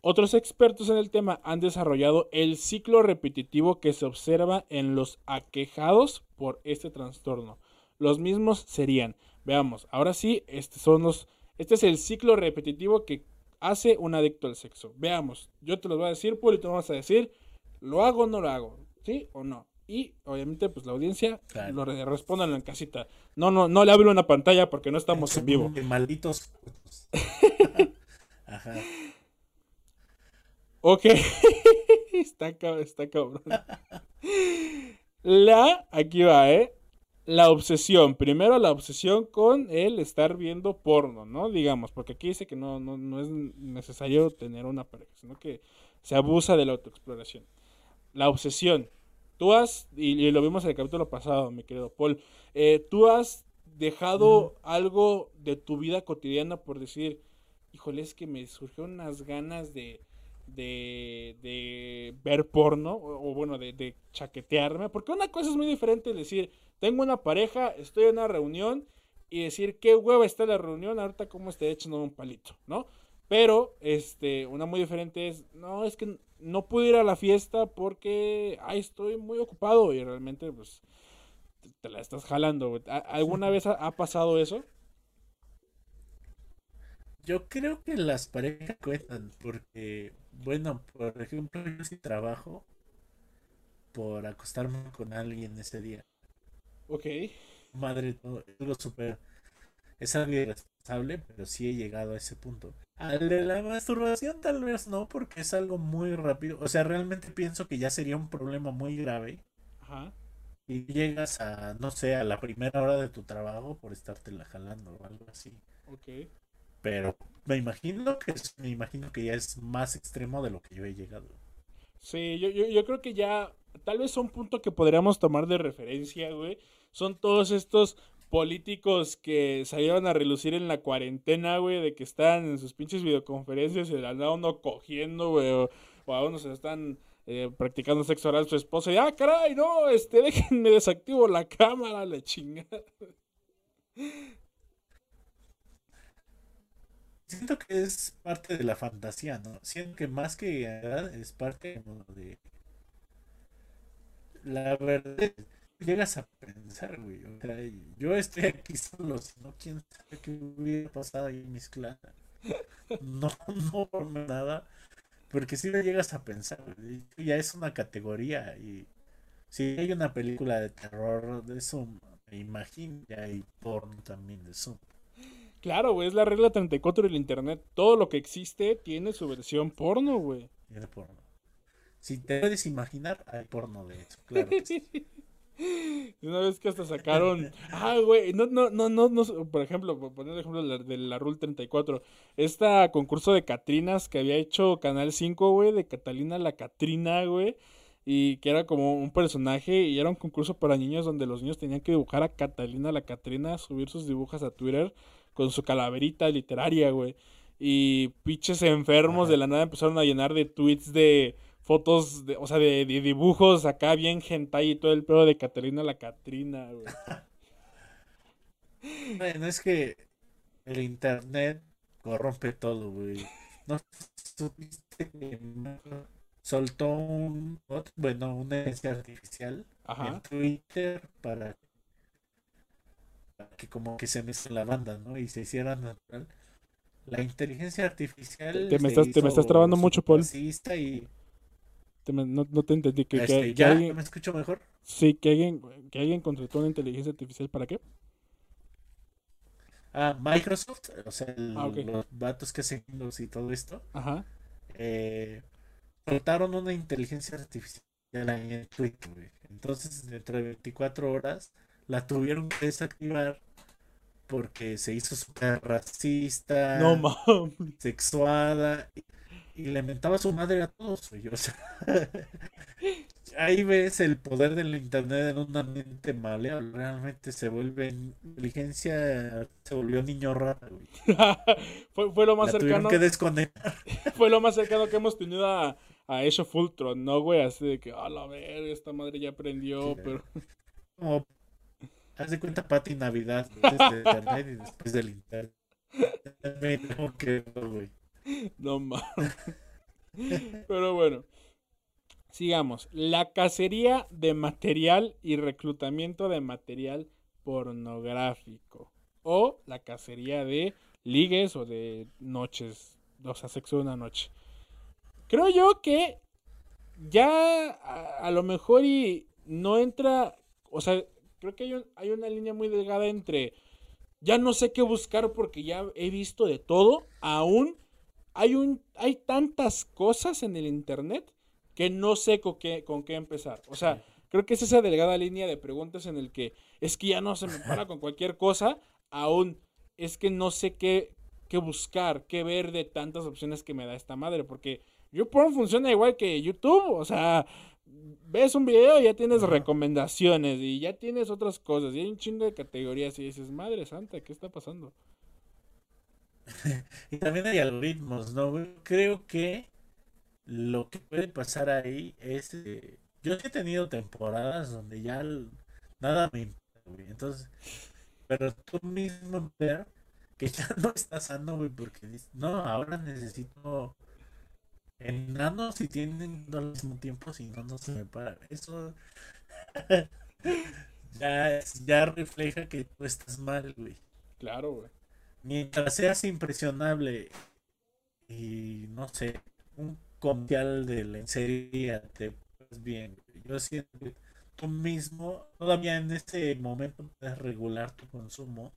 Otros expertos en el tema han desarrollado el ciclo repetitivo que se observa en los aquejados por este trastorno. Los mismos serían, veamos, ahora sí, estos son los este es el ciclo repetitivo que hace un adicto al sexo. Veamos, yo te lo voy a decir, Puli, te vas a decir, ¿lo hago o no lo hago? ¿Sí o no? Y obviamente, pues la audiencia lo responda en casita. No, no, no le abro una pantalla porque no estamos en vivo. Malditos. Ajá. Ok. está, está cabrón. La, aquí va, ¿eh? La obsesión. Primero la obsesión con el estar viendo porno, ¿no? Digamos, porque aquí dice que no, no, no es necesario tener una pareja, sino que se abusa de la autoexploración. La obsesión. Tú has, y, lo vimos en el capítulo pasado, mi querido Paul, eh, tú has dejado algo de tu vida cotidiana por decir, híjole, es que me surgieron unas ganas de, de, de ver porno, o, bueno, de, chaquetearme, porque una cosa es muy diferente decir, tengo una pareja, estoy en una reunión y decir qué hueva está la reunión, ahorita como esté echando un palito, ¿no? Pero, este, una muy diferente es, no, es que no pude ir a la fiesta porque, ay, estoy muy ocupado y realmente, pues, te, la estás jalando. ¿Alguna vez ha, pasado eso? Yo creo que las parejas cuentan porque, bueno, por ejemplo, yo sí trabajo por acostarme con alguien ese día. Ok. Madre, es algo súper. Es algo irresponsable, pero sí he llegado a ese punto. Al de la masturbación, tal vez no, porque es algo muy rápido. O sea, realmente pienso que ya sería un problema muy grave. Ajá. Y llegas a, no sé, a la primera hora de tu trabajo por estarte la jalando o algo así. Ok. Pero me imagino que me imagino que ya es más extremo de lo que yo he llegado. Sí, yo, yo, yo creo que ya tal vez un punto que podríamos tomar de referencia, güey, son todos estos políticos que salieron a relucir en la cuarentena, güey, de que están en sus pinches videoconferencias y le andan uno cogiendo, güey, o, a uno se están eh, practicando sexo oral su esposa y, ah, caray, no, este, déjenme desactivo la cámara, la chingada. Siento que es parte de la fantasía, ¿no? Siento que más que es parte de la verdad, llegas a pensar, güey. O sea, yo estoy aquí solo, no, quién sabe qué hubiera pasado ahí en mis. No, no por nada, porque si me llegas a pensar, ya es una categoría y si hay una película de terror de eso, me imagino que hay porno también de eso. Claro, güey, es la regla 34 del internet. Todo lo que existe tiene su versión porno, güey. Tiene porno. Si te puedes imaginar, hay porno de eso, claro. Una vez que hasta sacaron. Ah, güey. No, no, no, no, no. Por ejemplo, por poner el ejemplo de la, de la Rule 34. Este concurso de Catrinas que había hecho Canal 5, güey. De Catalina la Catrina, güey. Y que era como un personaje. Y era un concurso para niños donde los niños tenían que dibujar a Catalina la Catrina. Subir sus dibujos a Twitter. Con su calaverita literaria, güey. Y pinches enfermos de la nada empezaron a llenar de tweets de fotos, de, o sea, de, dibujos acá bien hentai y todo el pedo de Caterina la Catrina, güey. Bueno, es que el internet corrompe todo, güey. No supiste que soltó un bueno, una artificial en Twitter para, que como que se mezcla la banda, ¿no? Y se hiciera natural. La inteligencia artificial. Te, me, estás, te me estás trabando mucho, Paul. Y no, no, te entendí. Que, este, ¿Ya me escucho mejor? Sí, que alguien, que alguien contrató una inteligencia artificial para qué? Ah, Microsoft, o sea, ah, los vatos que hacen Windows y todo esto. Ajá. Eh, una inteligencia artificial en Twitter, Entonces, dentro de 24 horas, la tuvieron que desactivar porque se hizo super racista, no, sexuada y, le mentaba a su madre a todos. O sea, ahí ves el poder del internet en una mente maleable. Realmente se vuelve inteligencia, se volvió niño raro. fue, lo más cercano. que desconectar. fue lo más cercano que hemos tenido a, a eso Fultron, ¿no, güey? Así de que, a la ver, esta madre ya aprendió, pero. Como, haz de cuenta Pati Navidad, desde internet y después del internet. Me güey. No mames. Pero bueno. Sigamos. La cacería de material y reclutamiento de material pornográfico. O la cacería de ligues o de noches. O sea, sexo de una noche. Creo yo que ya a, lo mejor y no entra. O sea, creo que hay, hay una línea muy delgada entre. Ya no sé qué buscar porque ya he visto de todo. Aún hay, un, hay tantas cosas en el internet que no sé con qué, con qué empezar. O sea, creo que es esa delgada línea de preguntas en el que es que ya no se me para con cualquier cosa, aún es que no sé qué, qué buscar, qué ver de tantas opciones que me da esta madre, porque YouPorn funciona igual que YouTube, o sea, ves un video y ya tienes recomendaciones y ya tienes otras cosas y hay un chingo de categorías y dices, madre santa, ¿qué está pasando? y también hay algoritmos, ¿no? Creo que lo que puede pasar ahí es. Eh, yo he tenido temporadas donde ya nada me importa, Entonces, pero tú mismo ver que ya no estás sano, güey, porque dices, no, ahora necesito enanos y tienen al mismo tiempo, si no, no se me para. Eso ya, ya refleja que tú estás mal, güey. Claro, güey. Mientras seas impresionable y no sé, un comercial de lencería te pues bien. Yo siento que tú mismo, todavía en este momento puedes regular tu consumo.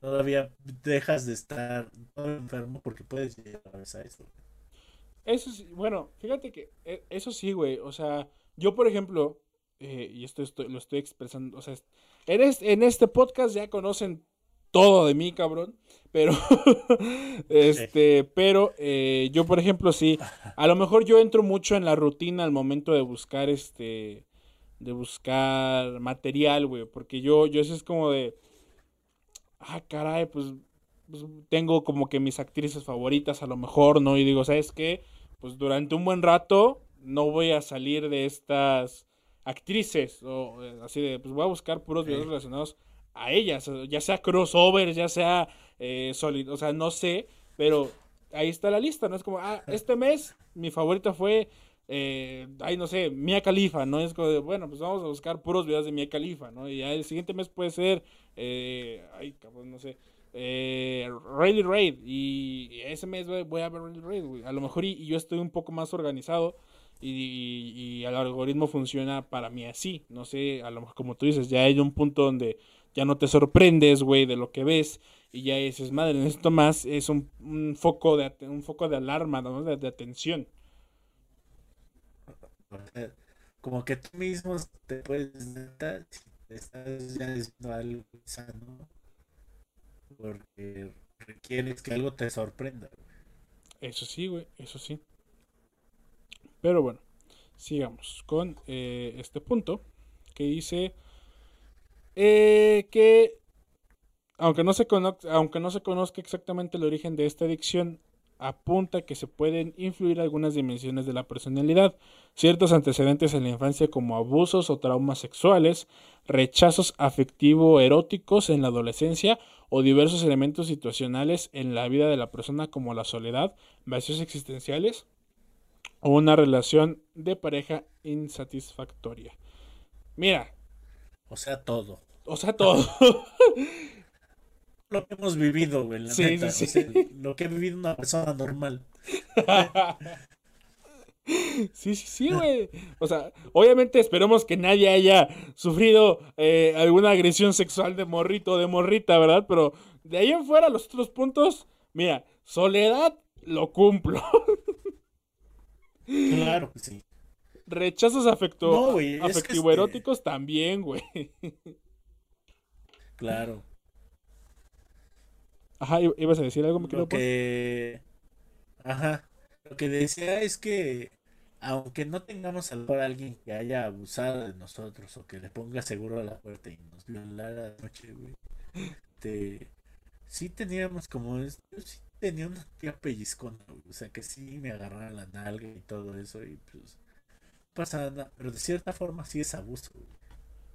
Todavía dejas de estar enfermo porque puedes llegar a eso. Eso sí, bueno, fíjate que e, eso sí, güey. O sea, yo por ejemplo, eh, y esto lo estoy expresando, o sea, eres, en este podcast ya conocen todo de mí, cabrón. Pero, este, pero eh, yo, por ejemplo, sí, a lo mejor yo entro mucho en la rutina al momento de buscar, este, de buscar material, güey, porque yo, yo eso es como de, ah, caray, pues, pues, tengo como que mis actrices favoritas a lo mejor, ¿no? Y digo, ¿sabes qué? Pues durante un buen rato no voy a salir de estas actrices, o eh, así de, pues voy a buscar puros videos relacionados a ellas, ya sea crossover, ya sea eh, sólido, o sea, no sé, pero ahí está la lista, ¿no? Es como, ah, este mes mi favorita fue, eh, ay, no sé, Mia Califa, ¿no? Es como, de, bueno, pues vamos a buscar puros videos de Mia Califa, ¿no? Y el siguiente mes puede ser, eh, ay, cabrón, no sé, eh, Rayleigh Raid, y ese mes voy a ver Rayleigh Raid, A lo mejor y, yo estoy un poco más organizado. Y, el algoritmo funciona para mí así. No sé, a lo mejor como tú dices, ya hay un punto donde ya no te sorprendes, güey, de lo que ves y ya dices, madre, esto más es un, foco de un foco de alarma, ¿no? de, atención. Como que tú mismo te puedes estás ya diciendo algo porque requieres que algo te sorprenda. Eso sí, güey, eso sí. Pero bueno, sigamos con eh, este punto que dice eh, que aunque no, se aunque no se conozca exactamente el origen de esta adicción, apunta que se pueden influir algunas dimensiones de la personalidad, ciertos antecedentes en la infancia como abusos o traumas sexuales, rechazos afectivo-eróticos en la adolescencia o diversos elementos situacionales en la vida de la persona como la soledad, vacíos existenciales o una relación de pareja insatisfactoria. Mira. O sea, todo. O sea, todo. lo que hemos vivido, güey. La neta. lo que ha vivido una persona normal. Sí, sí, sí, güey. O sea, obviamente esperemos que nadie haya sufrido eh, alguna agresión sexual de morrito o de morrita, ¿verdad? Pero de ahí en fuera, los otros puntos, mira, soledad lo cumplo. Claro que sí. Rechazos afecto afectivo-eróticos este también, güey. Claro. Ajá, ibas a decir algo, me Lo que... Ajá. Lo que decía es que aunque no tengamos a alguien que haya abusado de nosotros o que le ponga seguro a la puerta y nos violara noche, güey, te... sí teníamos como... Yo sí tenía una tía pellizcona, o sea que sí me agarraba la nalga y todo eso y pues... pasa nada, pero de cierta forma sí es abuso,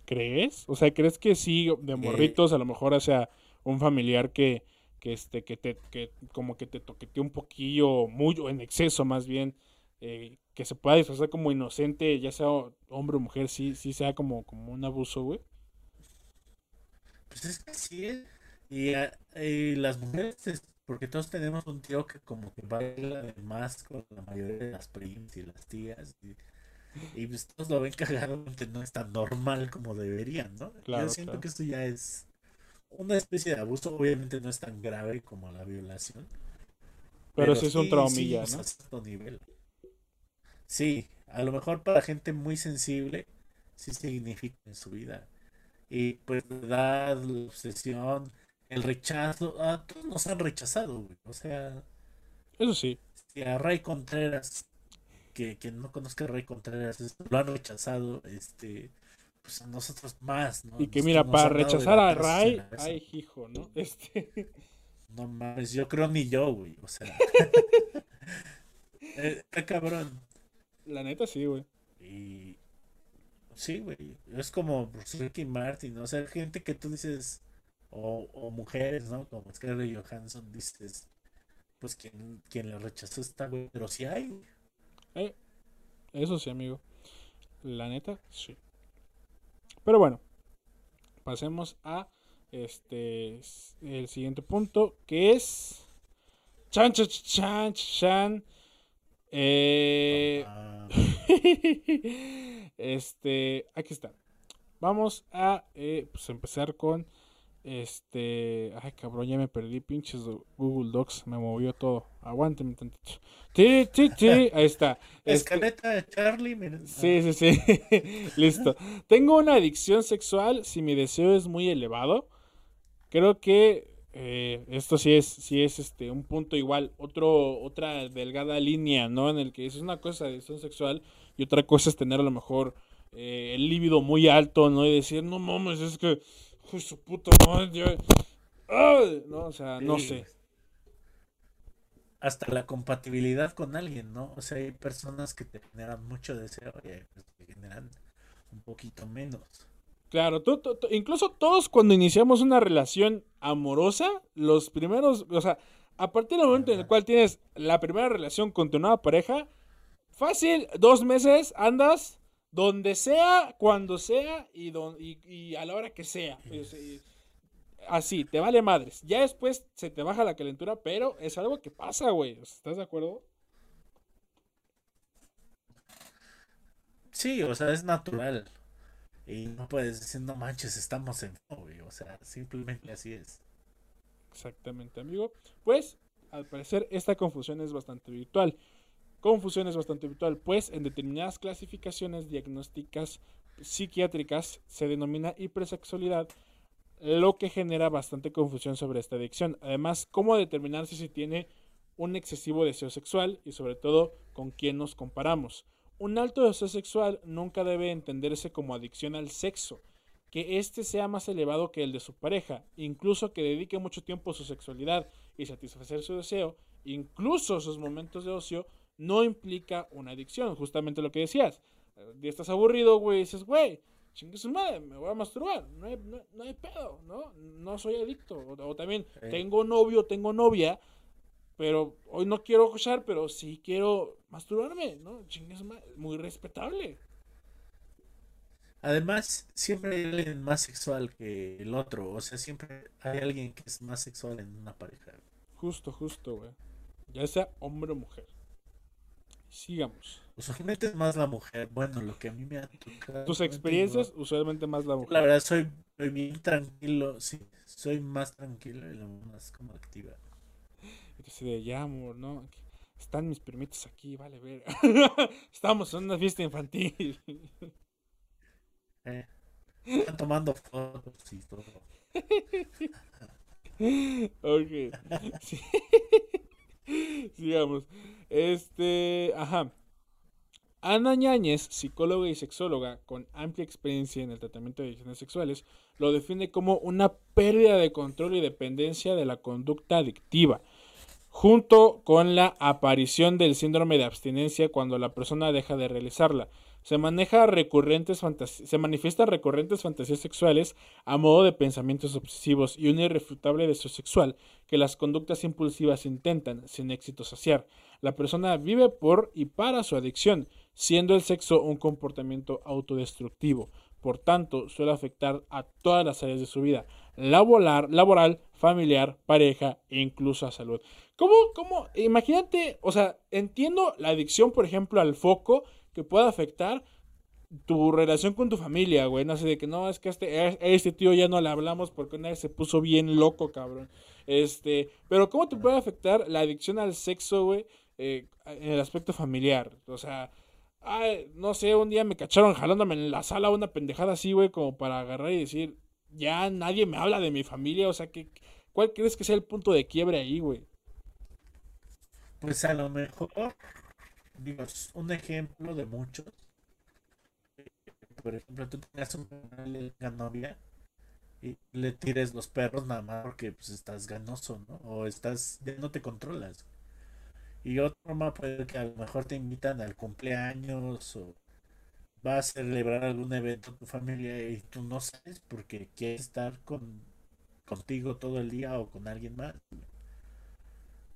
¿Crees? O sea, ¿crees que sí, de morritos, a lo mejor, o sea, un familiar que, que este, que te, que como que te toqueteó un poquillo, muy, en exceso más bien, eh, que se pueda disfrazar como inocente, ya sea hombre o mujer, sí, sí sea como, como un abuso, güey. Pues es que sí, ¿eh? y, ah, y, las mujeres, porque todos tenemos un tío que como que baila más con la mayoría de las primas y las tías, y, y pues todos lo ven cagado, que no es tan normal como deberían, ¿no? Yo siento que esto ya es una especie de abuso, obviamente no es tan grave como la violación. Pero, sí es un traumilla, ¿no? nivel. Sí, a lo mejor para gente muy sensible sí significa en su vida. Y pues la edad, la obsesión, el rechazo, a todos nos han rechazado, güey. O sea, eso sí. Si a Ray Contreras, que quien no conozca a Ray Contreras, lo han rechazado, este, pues a nosotros más, ¿no? Y que mira, para rechazar a Ray, ay, hijo, ¿no? Este. No mames, yo creo ni yo, güey. O sea. eh, cabrón. La neta sí, güey. Y. Sí, güey. Es como Ricky Martin, ¿no? O sea, gente que tú dices. O, o mujeres, ¿no? Como Scarlett Johansson, dices. Pues quien, quien la rechazó está, güey. Pero sí hay, güey. Eh, eso sí, amigo. La neta, sí. Pero bueno. Pasemos a este el siguiente punto que es chan chan chan chan eh, este, aquí está. Vamos a eh, pues empezar con este. Ay, cabrón, ya me perdí. Pinches Google Docs, me movió todo. Aguánteme tantito. Sí, sí, sí, ahí está. Escaleta de Charlie. Sí, sí, sí. Listo. Tengo una adicción sexual si mi deseo es muy elevado. Creo que eh, esto sí es, sí es este, un punto igual, otro, otra delgada línea, ¿no? En el que es una cosa de adicción sexual y otra cosa es tener a lo mejor eh, el líbido muy alto, ¿no? Y decir, no mames, es que, uy, su puto madre, no, o sea, no sé. Hasta la compatibilidad con alguien, ¿no? O sea, hay personas que te generan mucho deseo y hay personas que generan un poquito menos. Claro, incluso todos cuando iniciamos una relación amorosa, los primeros, o sea, a partir del momento en el cual tienes la primera relación con tu nueva pareja, fácil, dos meses, andas donde sea, cuando sea y, y, a la hora que sea. así, te vale madres. Ya después se te baja la calentura, pero es algo que pasa, güey. ¿Estás de acuerdo? Sí, o sea, es natural. Y no puedes decir, no manches, estamos en obvio. O sea, simplemente así es. Exactamente, amigo. Pues, al parecer, esta confusión es bastante virtual. Confusión es bastante virtual, pues en determinadas clasificaciones diagnósticas psiquiátricas se denomina hipersexualidad, lo que genera bastante confusión sobre esta adicción. Además, cómo determinar si se tiene un excesivo deseo sexual y sobre todo con quién nos comparamos. Un alto deseo sexual nunca debe entenderse como adicción al sexo, que éste sea más elevado que el de su pareja, incluso que dedique mucho tiempo a su sexualidad y satisfacer su deseo, incluso sus momentos de ocio, no implica una adicción, justamente lo que decías. Ya estás aburrido, güey, dices, güey, chingue su madre, me voy a masturbar, no hay, no, hay pedo, ¿no? No soy adicto. O, también, tengo novio, tengo novia, pero hoy no quiero escuchar, pero sí quiero masturbarme, ¿no? Chingues, muy respetable. Además, siempre hay alguien más sexual que el otro. O sea, siempre hay alguien que es más sexual en una pareja. Justo, justo, güey. Ya sea hombre o mujer. Sigamos. Usualmente es más la mujer. Bueno, lo que a mí me ha tocado. Tus experiencias, usualmente más la mujer. La verdad, soy, soy bien tranquilo. Sí, soy más tranquilo y más como activa. Entonces, de ya, amor, ¿no? Están mis primitos aquí, vale, ver. Estamos en una fiesta infantil. Eh, están tomando fotos y todo. ok. Sigamos. Este, ajá. Ana Ñáñez, psicóloga y sexóloga con amplia experiencia en el tratamiento de adicciones sexuales, lo define como una pérdida de control y dependencia de la conducta adictiva, junto con la aparición del síndrome de abstinencia cuando la persona deja de realizarla. Se maneja recurrentes se manifiesta recurrentes fantasías sexuales a modo de pensamientos obsesivos y un irrefutable deseo sexual que las conductas impulsivas intentan, sin éxito saciar. La persona vive por y para su adicción, siendo el sexo un comportamiento autodestructivo. Por tanto, suele afectar a todas las áreas de su vida, laboral, laboral familiar, pareja e incluso a salud. ¿Cómo, cómo? Imagínate, o sea, entiendo la adicción, por ejemplo, al foco, que pueda afectar tu relación con tu familia, güey. No sé, de que no, es que este, a este tío ya no le hablamos porque una vez se puso bien loco, cabrón. Este, pero ¿cómo te puede afectar la adicción al sexo, güey? Eh, en el aspecto familiar. O sea, no sé, un día me cacharon jalándome en la sala una pendejada así, güey, como para agarrar y decir, ya nadie me habla de mi familia. O sea, que, ¿cuál crees que sea el punto de quiebre ahí, güey? Pues a lo mejor digo, un ejemplo de muchos. Por ejemplo, tú tengas una novia y le tires los perros nada más porque pues estás ganoso, ¿no? O estás, ya no te controlas. Y otra forma puede que a lo mejor te invitan al cumpleaños o vas a celebrar algún evento en tu familia y tú no sabes porque quieres estar con contigo todo el día o con alguien más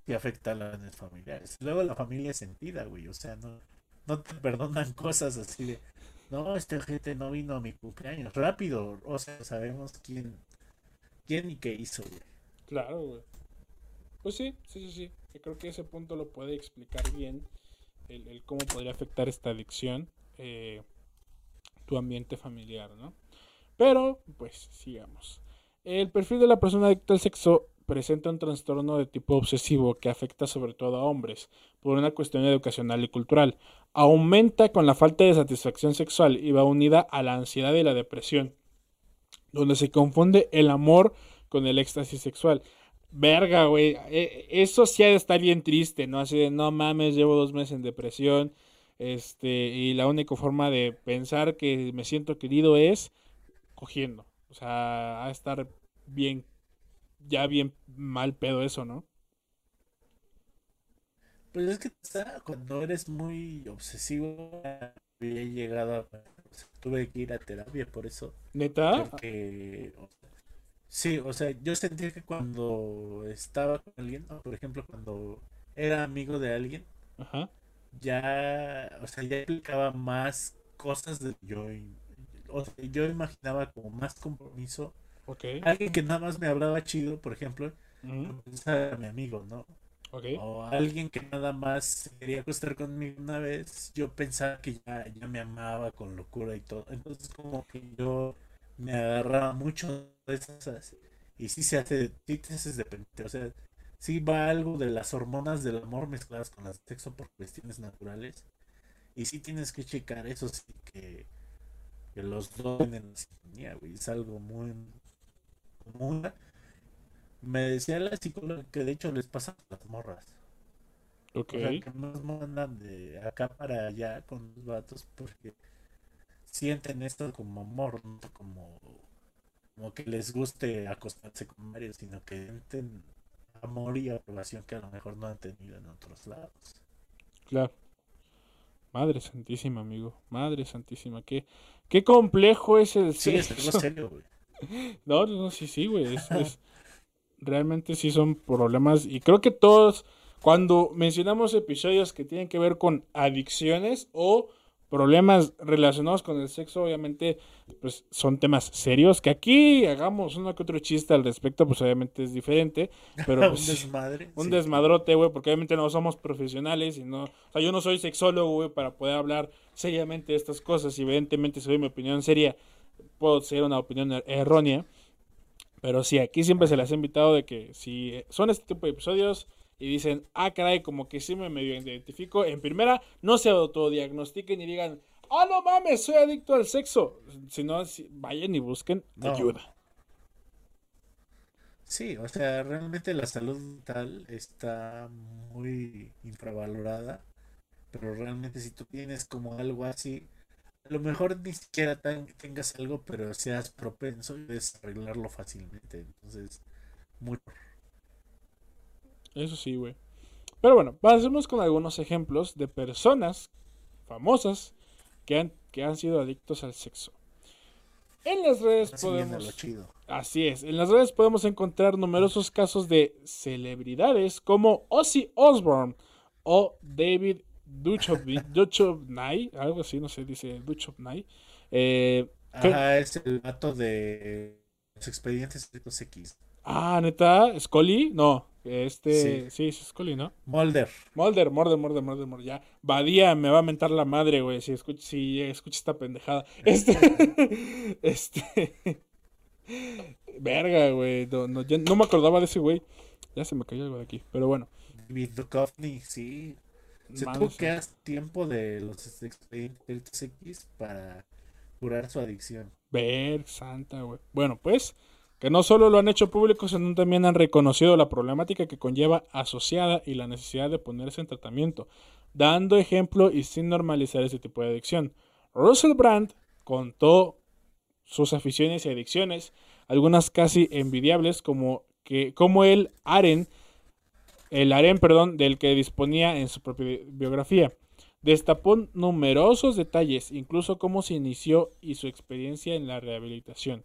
y afecta a las familiares. Luego la familia es sentida, güey, o sea, no, no te perdonan cosas así de, no, este gente no vino a mi cumpleaños, rápido, o sea, sabemos quién, quién y qué hizo, güey. Claro, güey. Pues sí, sí, sí, sí. Yo creo que ese punto lo puede explicar bien el, cómo podría afectar esta adicción eh, tu ambiente familiar, ¿no? Pero, pues, sigamos. El perfil de la persona adicta al sexo presenta un trastorno de tipo obsesivo que afecta sobre todo a hombres, por una cuestión educacional y cultural. Aumenta con la falta de satisfacción sexual y va unida a la ansiedad y la depresión, donde se confunde el amor con el éxtasis sexual. Verga, güey, e, eso sí ha de estar bien triste, ¿no? Así de, no mames, llevo dos meses en depresión, este, y la única forma de pensar que me siento querido es cogiendo. O sea, a estar bien ya bien mal pedo eso, ¿no? Pues es que cuando eres muy obsesivo, he llegado a... tuve que ir a terapia por eso. ¿Neta? Porque... Sí, o sea, yo sentía que cuando estaba con alguien, por ejemplo, cuando era amigo de alguien, ya, o sea, ya implicaba más cosas de yo, o sea, yo imaginaba como más compromiso Alguien que nada más me hablaba chido, por ejemplo, era mi amigo, ¿no? O alguien que nada más quería acostar conmigo una vez, yo pensaba que ya, ya me amaba con locura y todo. Entonces como que yo me agarraba mucho de esas y sí se hace, sí te haces dependiente, o sea, sí va algo de las hormonas del amor mezcladas con las sexo por cuestiones naturales y sí tienes que checar eso sí que, que los dos tienen sintonía, güey, es algo muy me decía la psicóloga que de hecho les pasa a las morras. Ok. O sea, que más mandan de acá para allá con los vatos porque sienten esto como amor, no como, como que les guste acostarse con varios, sino que sienten amor y aprobación que a lo mejor no han tenido en otros lados. Claro. Madre santísima, amigo. Madre santísima. Qué, qué complejo es el sí, es algo serio, güey. No, no, sí, sí, güey. Es, realmente sí son problemas. Y creo que todos, cuando mencionamos episodios que tienen que ver con adicciones o problemas relacionados con el sexo, obviamente, pues son temas serios. Que aquí hagamos uno que otro chiste al respecto, pues obviamente es diferente. Pero un pues, desmadre. un sí. desmadrote, güey, porque obviamente no somos profesionales y no, o sea, yo no soy sexólogo, güey, para poder hablar seriamente de estas cosas. Y evidentemente, si doy mi opinión seria, puedo ser una opinión er- errónea. Pero sí, aquí siempre se les ha invitado de que si eh, son este tipo de episodios y dicen, ah, caray, como que sí me medio identifico, en primera, no se autodiagnostiquen y digan, ah, no mames, soy adicto al sexo. Sino, si- vayan y busquen No. ayuda. Sí, o sea, realmente la salud mental está muy infravalorada, pero realmente si tú tienes como algo así, a lo mejor ni siquiera tan- tengas algo, pero seas propenso y puedes arreglarlo fácilmente. Entonces, muy... Eso sí, güey. Pero bueno, pasemos con algunos ejemplos de personas famosas que han, que han sido adictos al sexo. En las redes así podemos... lo chido. Así es, en las redes podemos encontrar numerosos casos de celebridades como Ozzy Osbourne o David Duchovny, Duchovny, algo así, no sé, dice Duchovny. Eh, ¿qué? Ajá, es el vato de los expedientes secretos X. ah, neta, Scully, no, este, sí, es Scully, ¿no? Mulder. Mulder, Mulder, Mulder, Mulder, Mulder, ya. Badía me va a mentar la madre, güey, si escucha, si escucha esta pendejada. Este, este, verga, güey, no, no, no me acordaba de ese güey. Ya se me cayó algo de aquí, pero bueno. David Duchovny, sí. Se tuvo que dar tiempo de los expedientes X para curar su adicción. Ver, santa, güey. Bueno, pues, que no solo lo han hecho público, sino también han reconocido la problemática que conlleva asociada y la necesidad de ponerse en tratamiento, dando ejemplo y sin normalizar ese tipo de adicción. Russell Brand contó sus aficiones y adicciones, algunas casi envidiables, como que como el aren, el harem, perdón, del que disponía en su propia bi- biografía. Destapó numerosos detalles, incluso cómo se inició y su experiencia en la rehabilitación.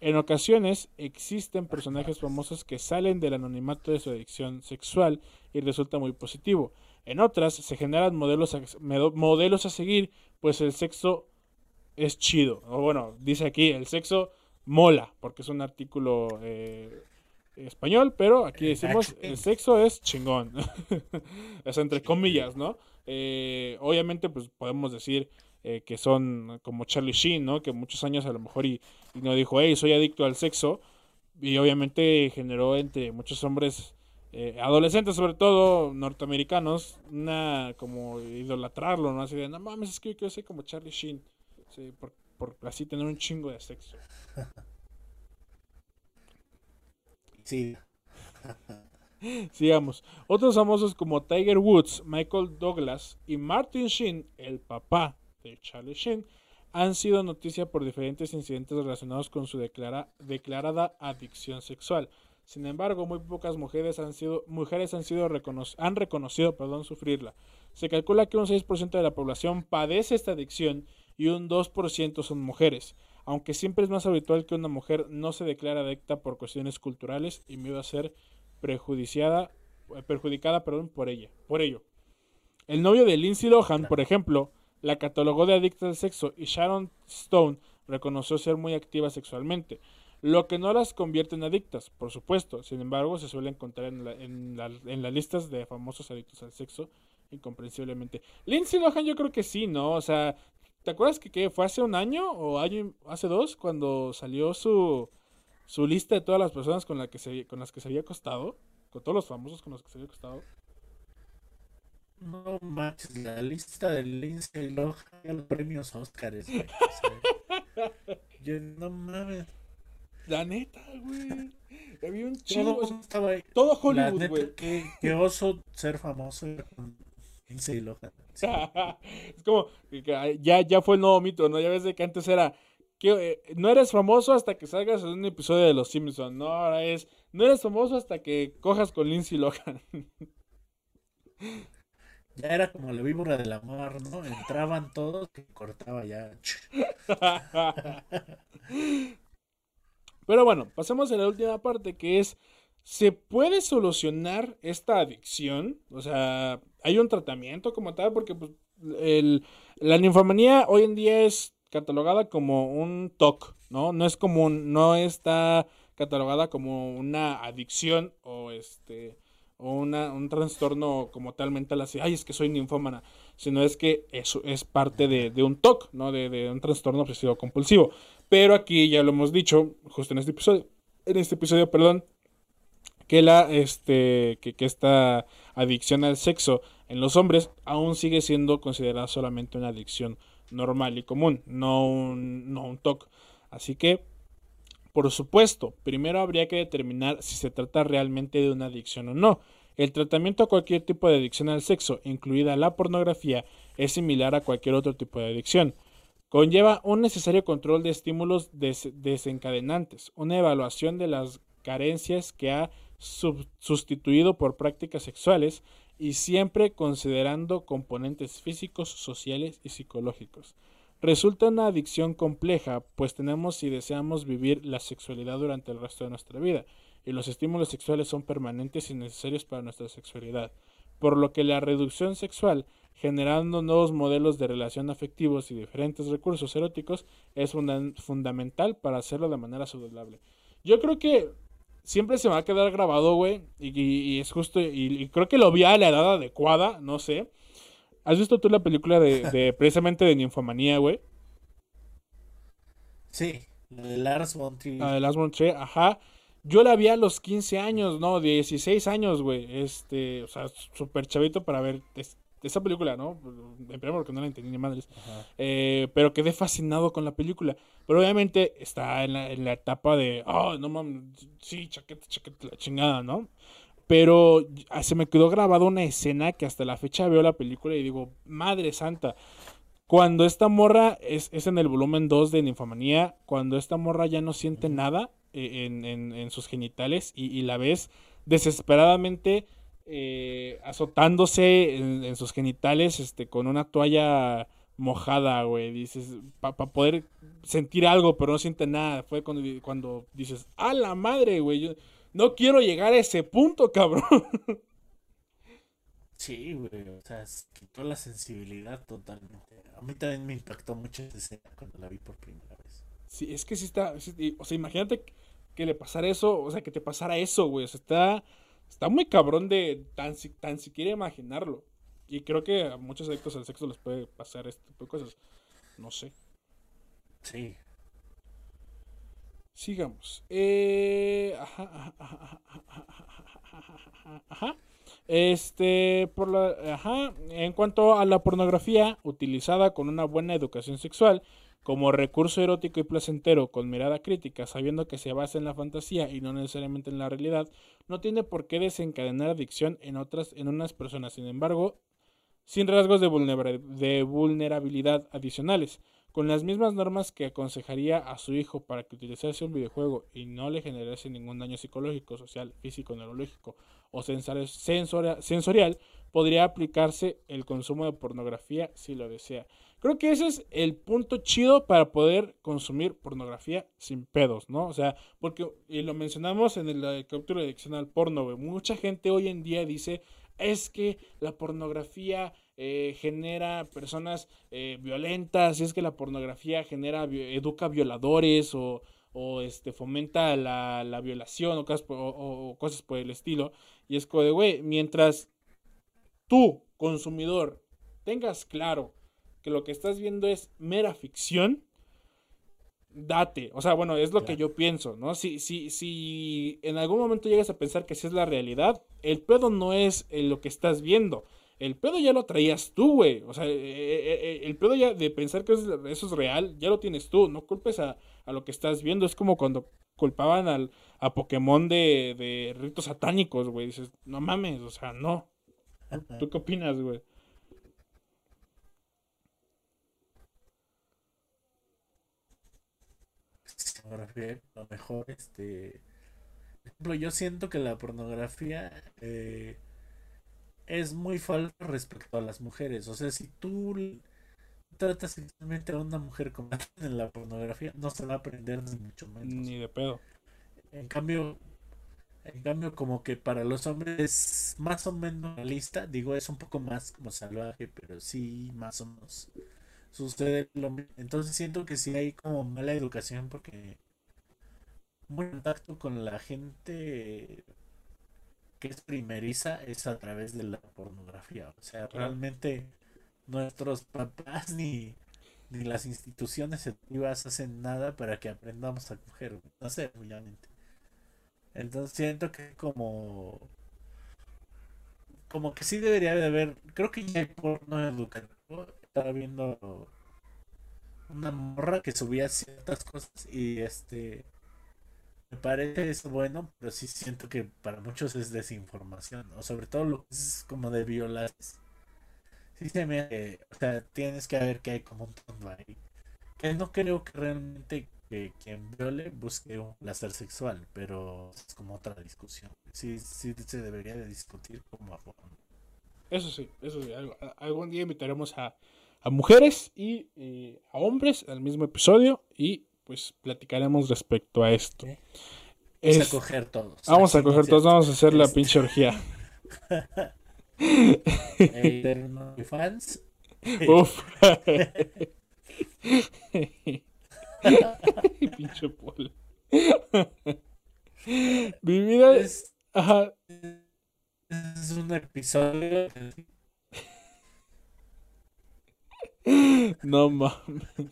En ocasiones existen personajes famosos que salen del anonimato de su adicción sexual y resulta muy positivo. En otras se generan modelos a, modelos a seguir, pues el sexo es chido. O bueno, dice aquí, el sexo mola, porque es un artículo eh, español, pero aquí decimos, el sexo es chingón. es entre comillas, ¿no? Eh, obviamente, pues podemos decir eh, que son como Charlie Sheen, ¿no? Que muchos años a lo mejor y, y no dijo, hey, soy adicto al sexo. Y obviamente generó entre muchos hombres, eh, adolescentes sobre todo, norteamericanos, una como idolatrarlo, ¿no? Así de, no mames, es que yo quiero ser como Charlie Sheen. Sí, por, por así tener un chingo de sexo. Sigamos. Otros famosos como Tiger Woods, Michael Douglas y Martin Sheen, el papá de Charlie Sheen, han sido noticia por diferentes incidentes relacionados con su declara- declarada adicción sexual. Sin embargo, muy pocas mujeres han sido, mujeres han, sido han reconocido perdón, sufrirla. Se calcula que un 6% de la población padece esta adicción y un 2% son mujeres, aunque siempre es más habitual que una mujer no se declara adicta por cuestiones culturales y miedo a ser perjudiciada, eh, perjudicada perdón, por ella, por ello. El novio de Lindsay Lohan, por ejemplo, la catalogó de adicta al sexo y Sharon Stone reconoció ser muy activa sexualmente, lo que no las convierte en adictas, por supuesto. Sin embargo, se suele encontrar en, la- en la- en las listas de famosos adictos al sexo, incomprensiblemente. Lindsay Lohan yo creo que sí, ¿no? O sea, ¿te acuerdas que, que fue hace un año o año, hace dos cuando salió su, su lista de todas las personas con, la que se, con las que se había acostado? Con todos los famosos con los que se había acostado. no manches, la lista de Lindsay Lohan a los premios Oscars. güey, o sea, yo no mames. La neta, güey. Había un chingo. Todo o sea, estaba ahí. todo La Hollywood, güey. qué, qué oso ser famoso con Lindsay Lohan. Sí. es como que- que ya, ya fue el nuevo mito, ¿no? Ya ves de que antes era que eh, no eres famoso hasta que salgas en un episodio de Los Simpsons, no, ahora es no eres famoso hasta que cojas con Lindsay Lohan. Ya era como la víbora de la mar, ¿no? Entraban todos y cortaba ya. Pero bueno, pasemos a la última parte que es ¿se puede solucionar esta adicción? O sea, ¿hay un tratamiento como tal? Porque pues, el, La ninfomanía hoy en día es catalogada como un TOC, ¿no? No es como no está catalogada como una adicción o este o una, un trastorno como tal mental así, ay, es que soy ninfómana, sino es que eso es parte de, un TOC, ¿no? De, de, un trastorno obsesivo compulsivo. Pero aquí ya lo hemos dicho, justo en este episodio, en este episodio, perdón, que la, este, que, que esta adicción al sexo en los hombres aún sigue siendo considerada solamente una adicción normal y común, no un, no un TOC. Así que, por supuesto, primero habría que determinar si se trata realmente de una adicción o no. El tratamiento a cualquier tipo de adicción al sexo, incluida la pornografía, es similar a cualquier otro tipo de adicción. Conlleva un necesario control de estímulos desencadenantes, una evaluación de las carencias que ha sustituido por prácticas sexuales y siempre considerando componentes físicos, sociales y psicológicos. Resulta una adicción compleja, pues tenemos y deseamos vivir la sexualidad durante el resto de nuestra vida, y los estímulos sexuales son permanentes y necesarios para nuestra sexualidad, por lo que la reducción sexual, generando nuevos modelos de relación afectivos y diferentes recursos eróticos, es fundamental para hacerlo de manera saludable. Yo creo que siempre se me va a quedar grabado, güey. Y, es justo, y, creo que lo vi a la edad adecuada, no sé. ¿Has visto tú la película de, precisamente de Ninfomanía, güey? Sí, la de Lars von Trier. La de Lars von Trier, ajá. Yo la vi a los 15 años, no, 16 años, güey. Este, o sea, súper chavito para ver esa película, ¿no? En primer porque no la entendí ni madres. Eh, pero quedé fascinado con la película. Pero obviamente está en la, en la etapa de, oh, no mames, sí, chaqueta, chaqueta, la chingada, ¿no? Pero se me quedó grabada una escena que hasta la fecha veo la película y digo, madre santa. Cuando esta morra es, es en el volumen 2 de Ninfomanía, cuando esta morra ya no siente nada eh, en, en, en sus genitales y, y la ves desesperadamente eh, azotándose en, sus genitales este, con una toalla mojada, güey. Dices, para poder sentir algo, pero no siente nada. Fue cuando, cuando dices, a la madre, güey. Yo no quiero llegar a ese punto, cabrón. Sí, güey. O sea, quitó la sensibilidad totalmente. A mí también me impactó mucho esa escena cuando la vi por primera vez. Sí, es que sí está. o sea, imagínate que le pasara eso. O sea, que te pasara eso, güey. O sea, está Está muy cabrón de tan, tan siquiera imaginarlo. Y creo que a muchos adictos al sexo les puede pasar este tipo de cosas. No sé. Sí. Sigamos. Eh, ajá, ajá, ajá, ajá, Este, por la, ajá, en cuanto a la pornografía utilizada con una buena educación sexual, como recurso erótico y placentero con mirada crítica, sabiendo que se basa en la fantasía y no necesariamente en la realidad, no tiene por qué desencadenar adicción en otras en unas personas, sin embargo, sin rasgos de, vulnerabilidad adicionales, con las mismas normas que aconsejaría a su hijo para que utilizase un videojuego y no le generase ningún daño psicológico, social, físico, neurológico o sensorial, podría aplicarse el consumo de pornografía si lo desea. Creo que ese es el punto chido para poder consumir pornografía sin pedos, ¿no? O sea, porque, y lo mencionamos en el, capítulo de adicción al porno, güey. Mucha gente hoy en día dice, es que la pornografía eh, genera personas eh, violentas, es que la pornografía genera, educa violadores o, o este, fomenta la, la violación o cosas, o cosas por el estilo. Y es como de, güey, mientras tú, consumidor, tengas claro que lo que estás viendo es mera ficción, date. O sea, bueno, es lo que yo pienso, ¿no? Si, si, si en algún momento llegas a pensar que esa es la realidad, el pedo no es lo que estás viendo. El pedo ya lo traías tú, güey. O sea, eh, eh, eh, el pedo ya de pensar que eso es, real, ya lo tienes tú. No culpes a, lo que estás viendo. Es como cuando culpaban al, a Pokémon de, de ritos satánicos, güey. Dices, no mames, o sea, no. ¿Tú qué opinas, güey? Pornografía, lo mejor, este. Por ejemplo, yo siento que la pornografía eh, es muy falsa respecto a las mujeres. O sea, si tú tratas sexualmente a una mujer como en la pornografía, no se va a aprender ni mucho menos. Ni de pedo. En cambio, en cambio, como que para los hombres es más o menos realista, digo, es un poco más como salvaje, pero sí, más o menos sucede lo mismo. Entonces siento que sí hay como mala educación porque buen contacto con la gente que es primeriza es a través de la pornografía. O sea, realmente nuestros papás ni, ni las instituciones educativas hacen nada para que aprendamos a coger. No sé, obviamente. Entonces siento que como como que sí debería de haber, creo que ya hay porno educativo. Estaba viendo una morra que subía ciertas cosas y este me parece eso bueno, pero sí siento que para muchos es desinformación, o sobre todo lo que es como de violar. Sí se me, o sea, tienes que ver que hay como un tono ahí. Que no creo que realmente que quien viole busque un placer sexual, pero es como otra discusión. Sí, sí se debería de discutir como a fondo. Eso sí, eso sí. Algún día invitaremos a, a mujeres y eh, a hombres al mismo episodio y pues platicaremos respecto a esto. Vamos a coger todos. Vamos a coger todos, vamos a hacer la pinche orgía. fans. Uf. pinche Paul. Mi vida es. Ajá. Es un episodio. No mames.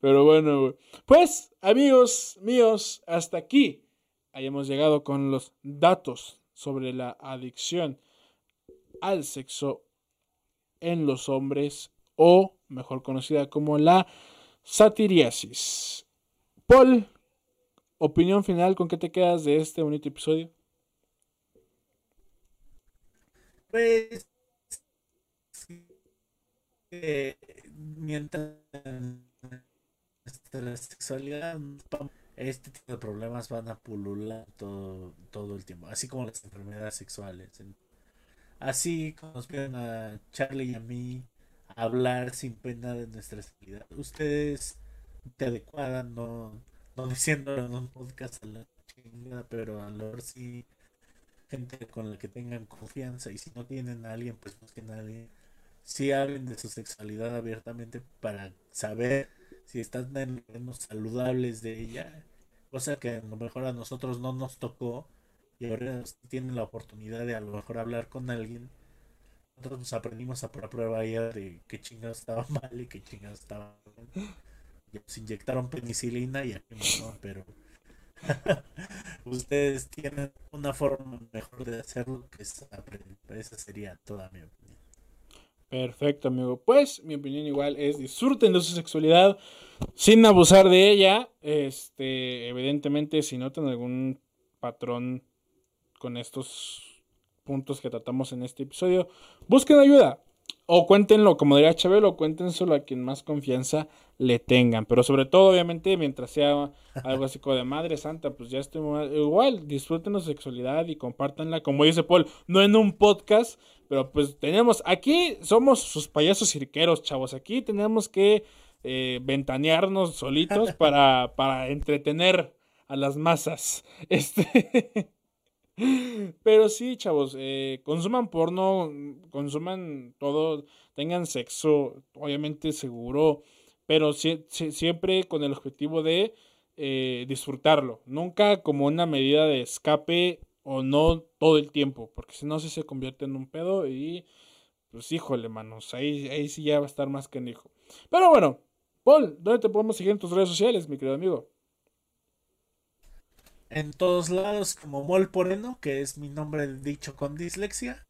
Pero bueno, pues amigos míos, hasta aquí hayamos llegado con los datos sobre la adicción al sexo en los hombres o mejor conocida como la satiriasis. Paul, opinión final, ¿con qué te quedas de este bonito episodio? Pues mientras la sexualidad, este tipo de problemas van a pulular todo, todo el tiempo, así como las enfermedades sexuales. Así como nos piden a Charlie y a mí hablar sin pena de nuestra sexualidad. Ustedes te adecuadan, no, no diciendo en un podcast a la chingada, pero a lo mejor sí gente con la que tengan confianza y si no tienen a alguien, pues busquen a alguien. Si hablen de su sexualidad abiertamente para saber si están en los saludables de ella, cosa que a lo mejor a nosotros no nos tocó y ahora tienen la oportunidad de a lo mejor hablar con alguien. Nosotros nos aprendimos a prueba ya de qué chingados estaba mal y qué chingados estaba. Y nos inyectaron penicilina y aquí no, pero ustedes tienen una forma mejor de hacerlo que esa, esa sería toda mi opinión. Perfecto, amigo. Pues mi opinión igual es disfruten de su sexualidad sin abusar de ella. Este, evidentemente, si notan algún patrón con estos puntos que tratamos en este episodio, busquen ayuda. O cuéntenlo, como diría Chabelo, cuéntenselo a quien más confianza le tengan. Pero sobre todo, obviamente, mientras sea algo así como de Madre Santa, pues ya estoy igual, disfruten su sexualidad y compártanla, como dice Paul, no en un podcast, pero pues tenemos, aquí somos sus payasos cirqueros, chavos. Aquí tenemos que eh, ventanearnos solitos para, para entretener a las masas. Este. Pero sí, chavos, eh, consuman porno, consuman todo, tengan sexo, obviamente seguro, pero siempre con el objetivo de eh, disfrutarlo, nunca como una medida de escape o no todo el tiempo, porque si no, sí se convierte en un pedo y pues híjole, manos, ahí, ahí sí ya va a estar más que en hijo. Pero bueno, Paul, ¿dónde te podemos seguir en tus redes sociales, mi querido amigo? En todos lados como Mol Poreno, que es mi nombre dicho con dislexia.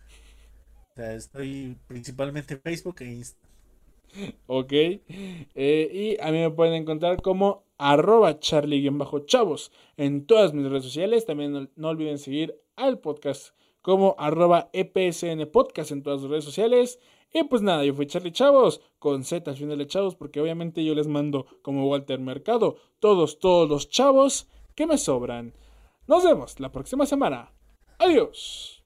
O sea, estoy principalmente en Facebook e Instagram. Ok. Eh, y a mí me pueden encontrar como arroba charlie-chavos en todas mis redes sociales. También no, olviden seguir al podcast como arroba EPSN Podcast en todas sus redes sociales. Y pues nada, yo fui Charlie Chavos con Z al final de Chavos porque obviamente yo les mando como Walter Mercado todos, todos los chavos que me sobran. Nos vemos la próxima semana. Adiós.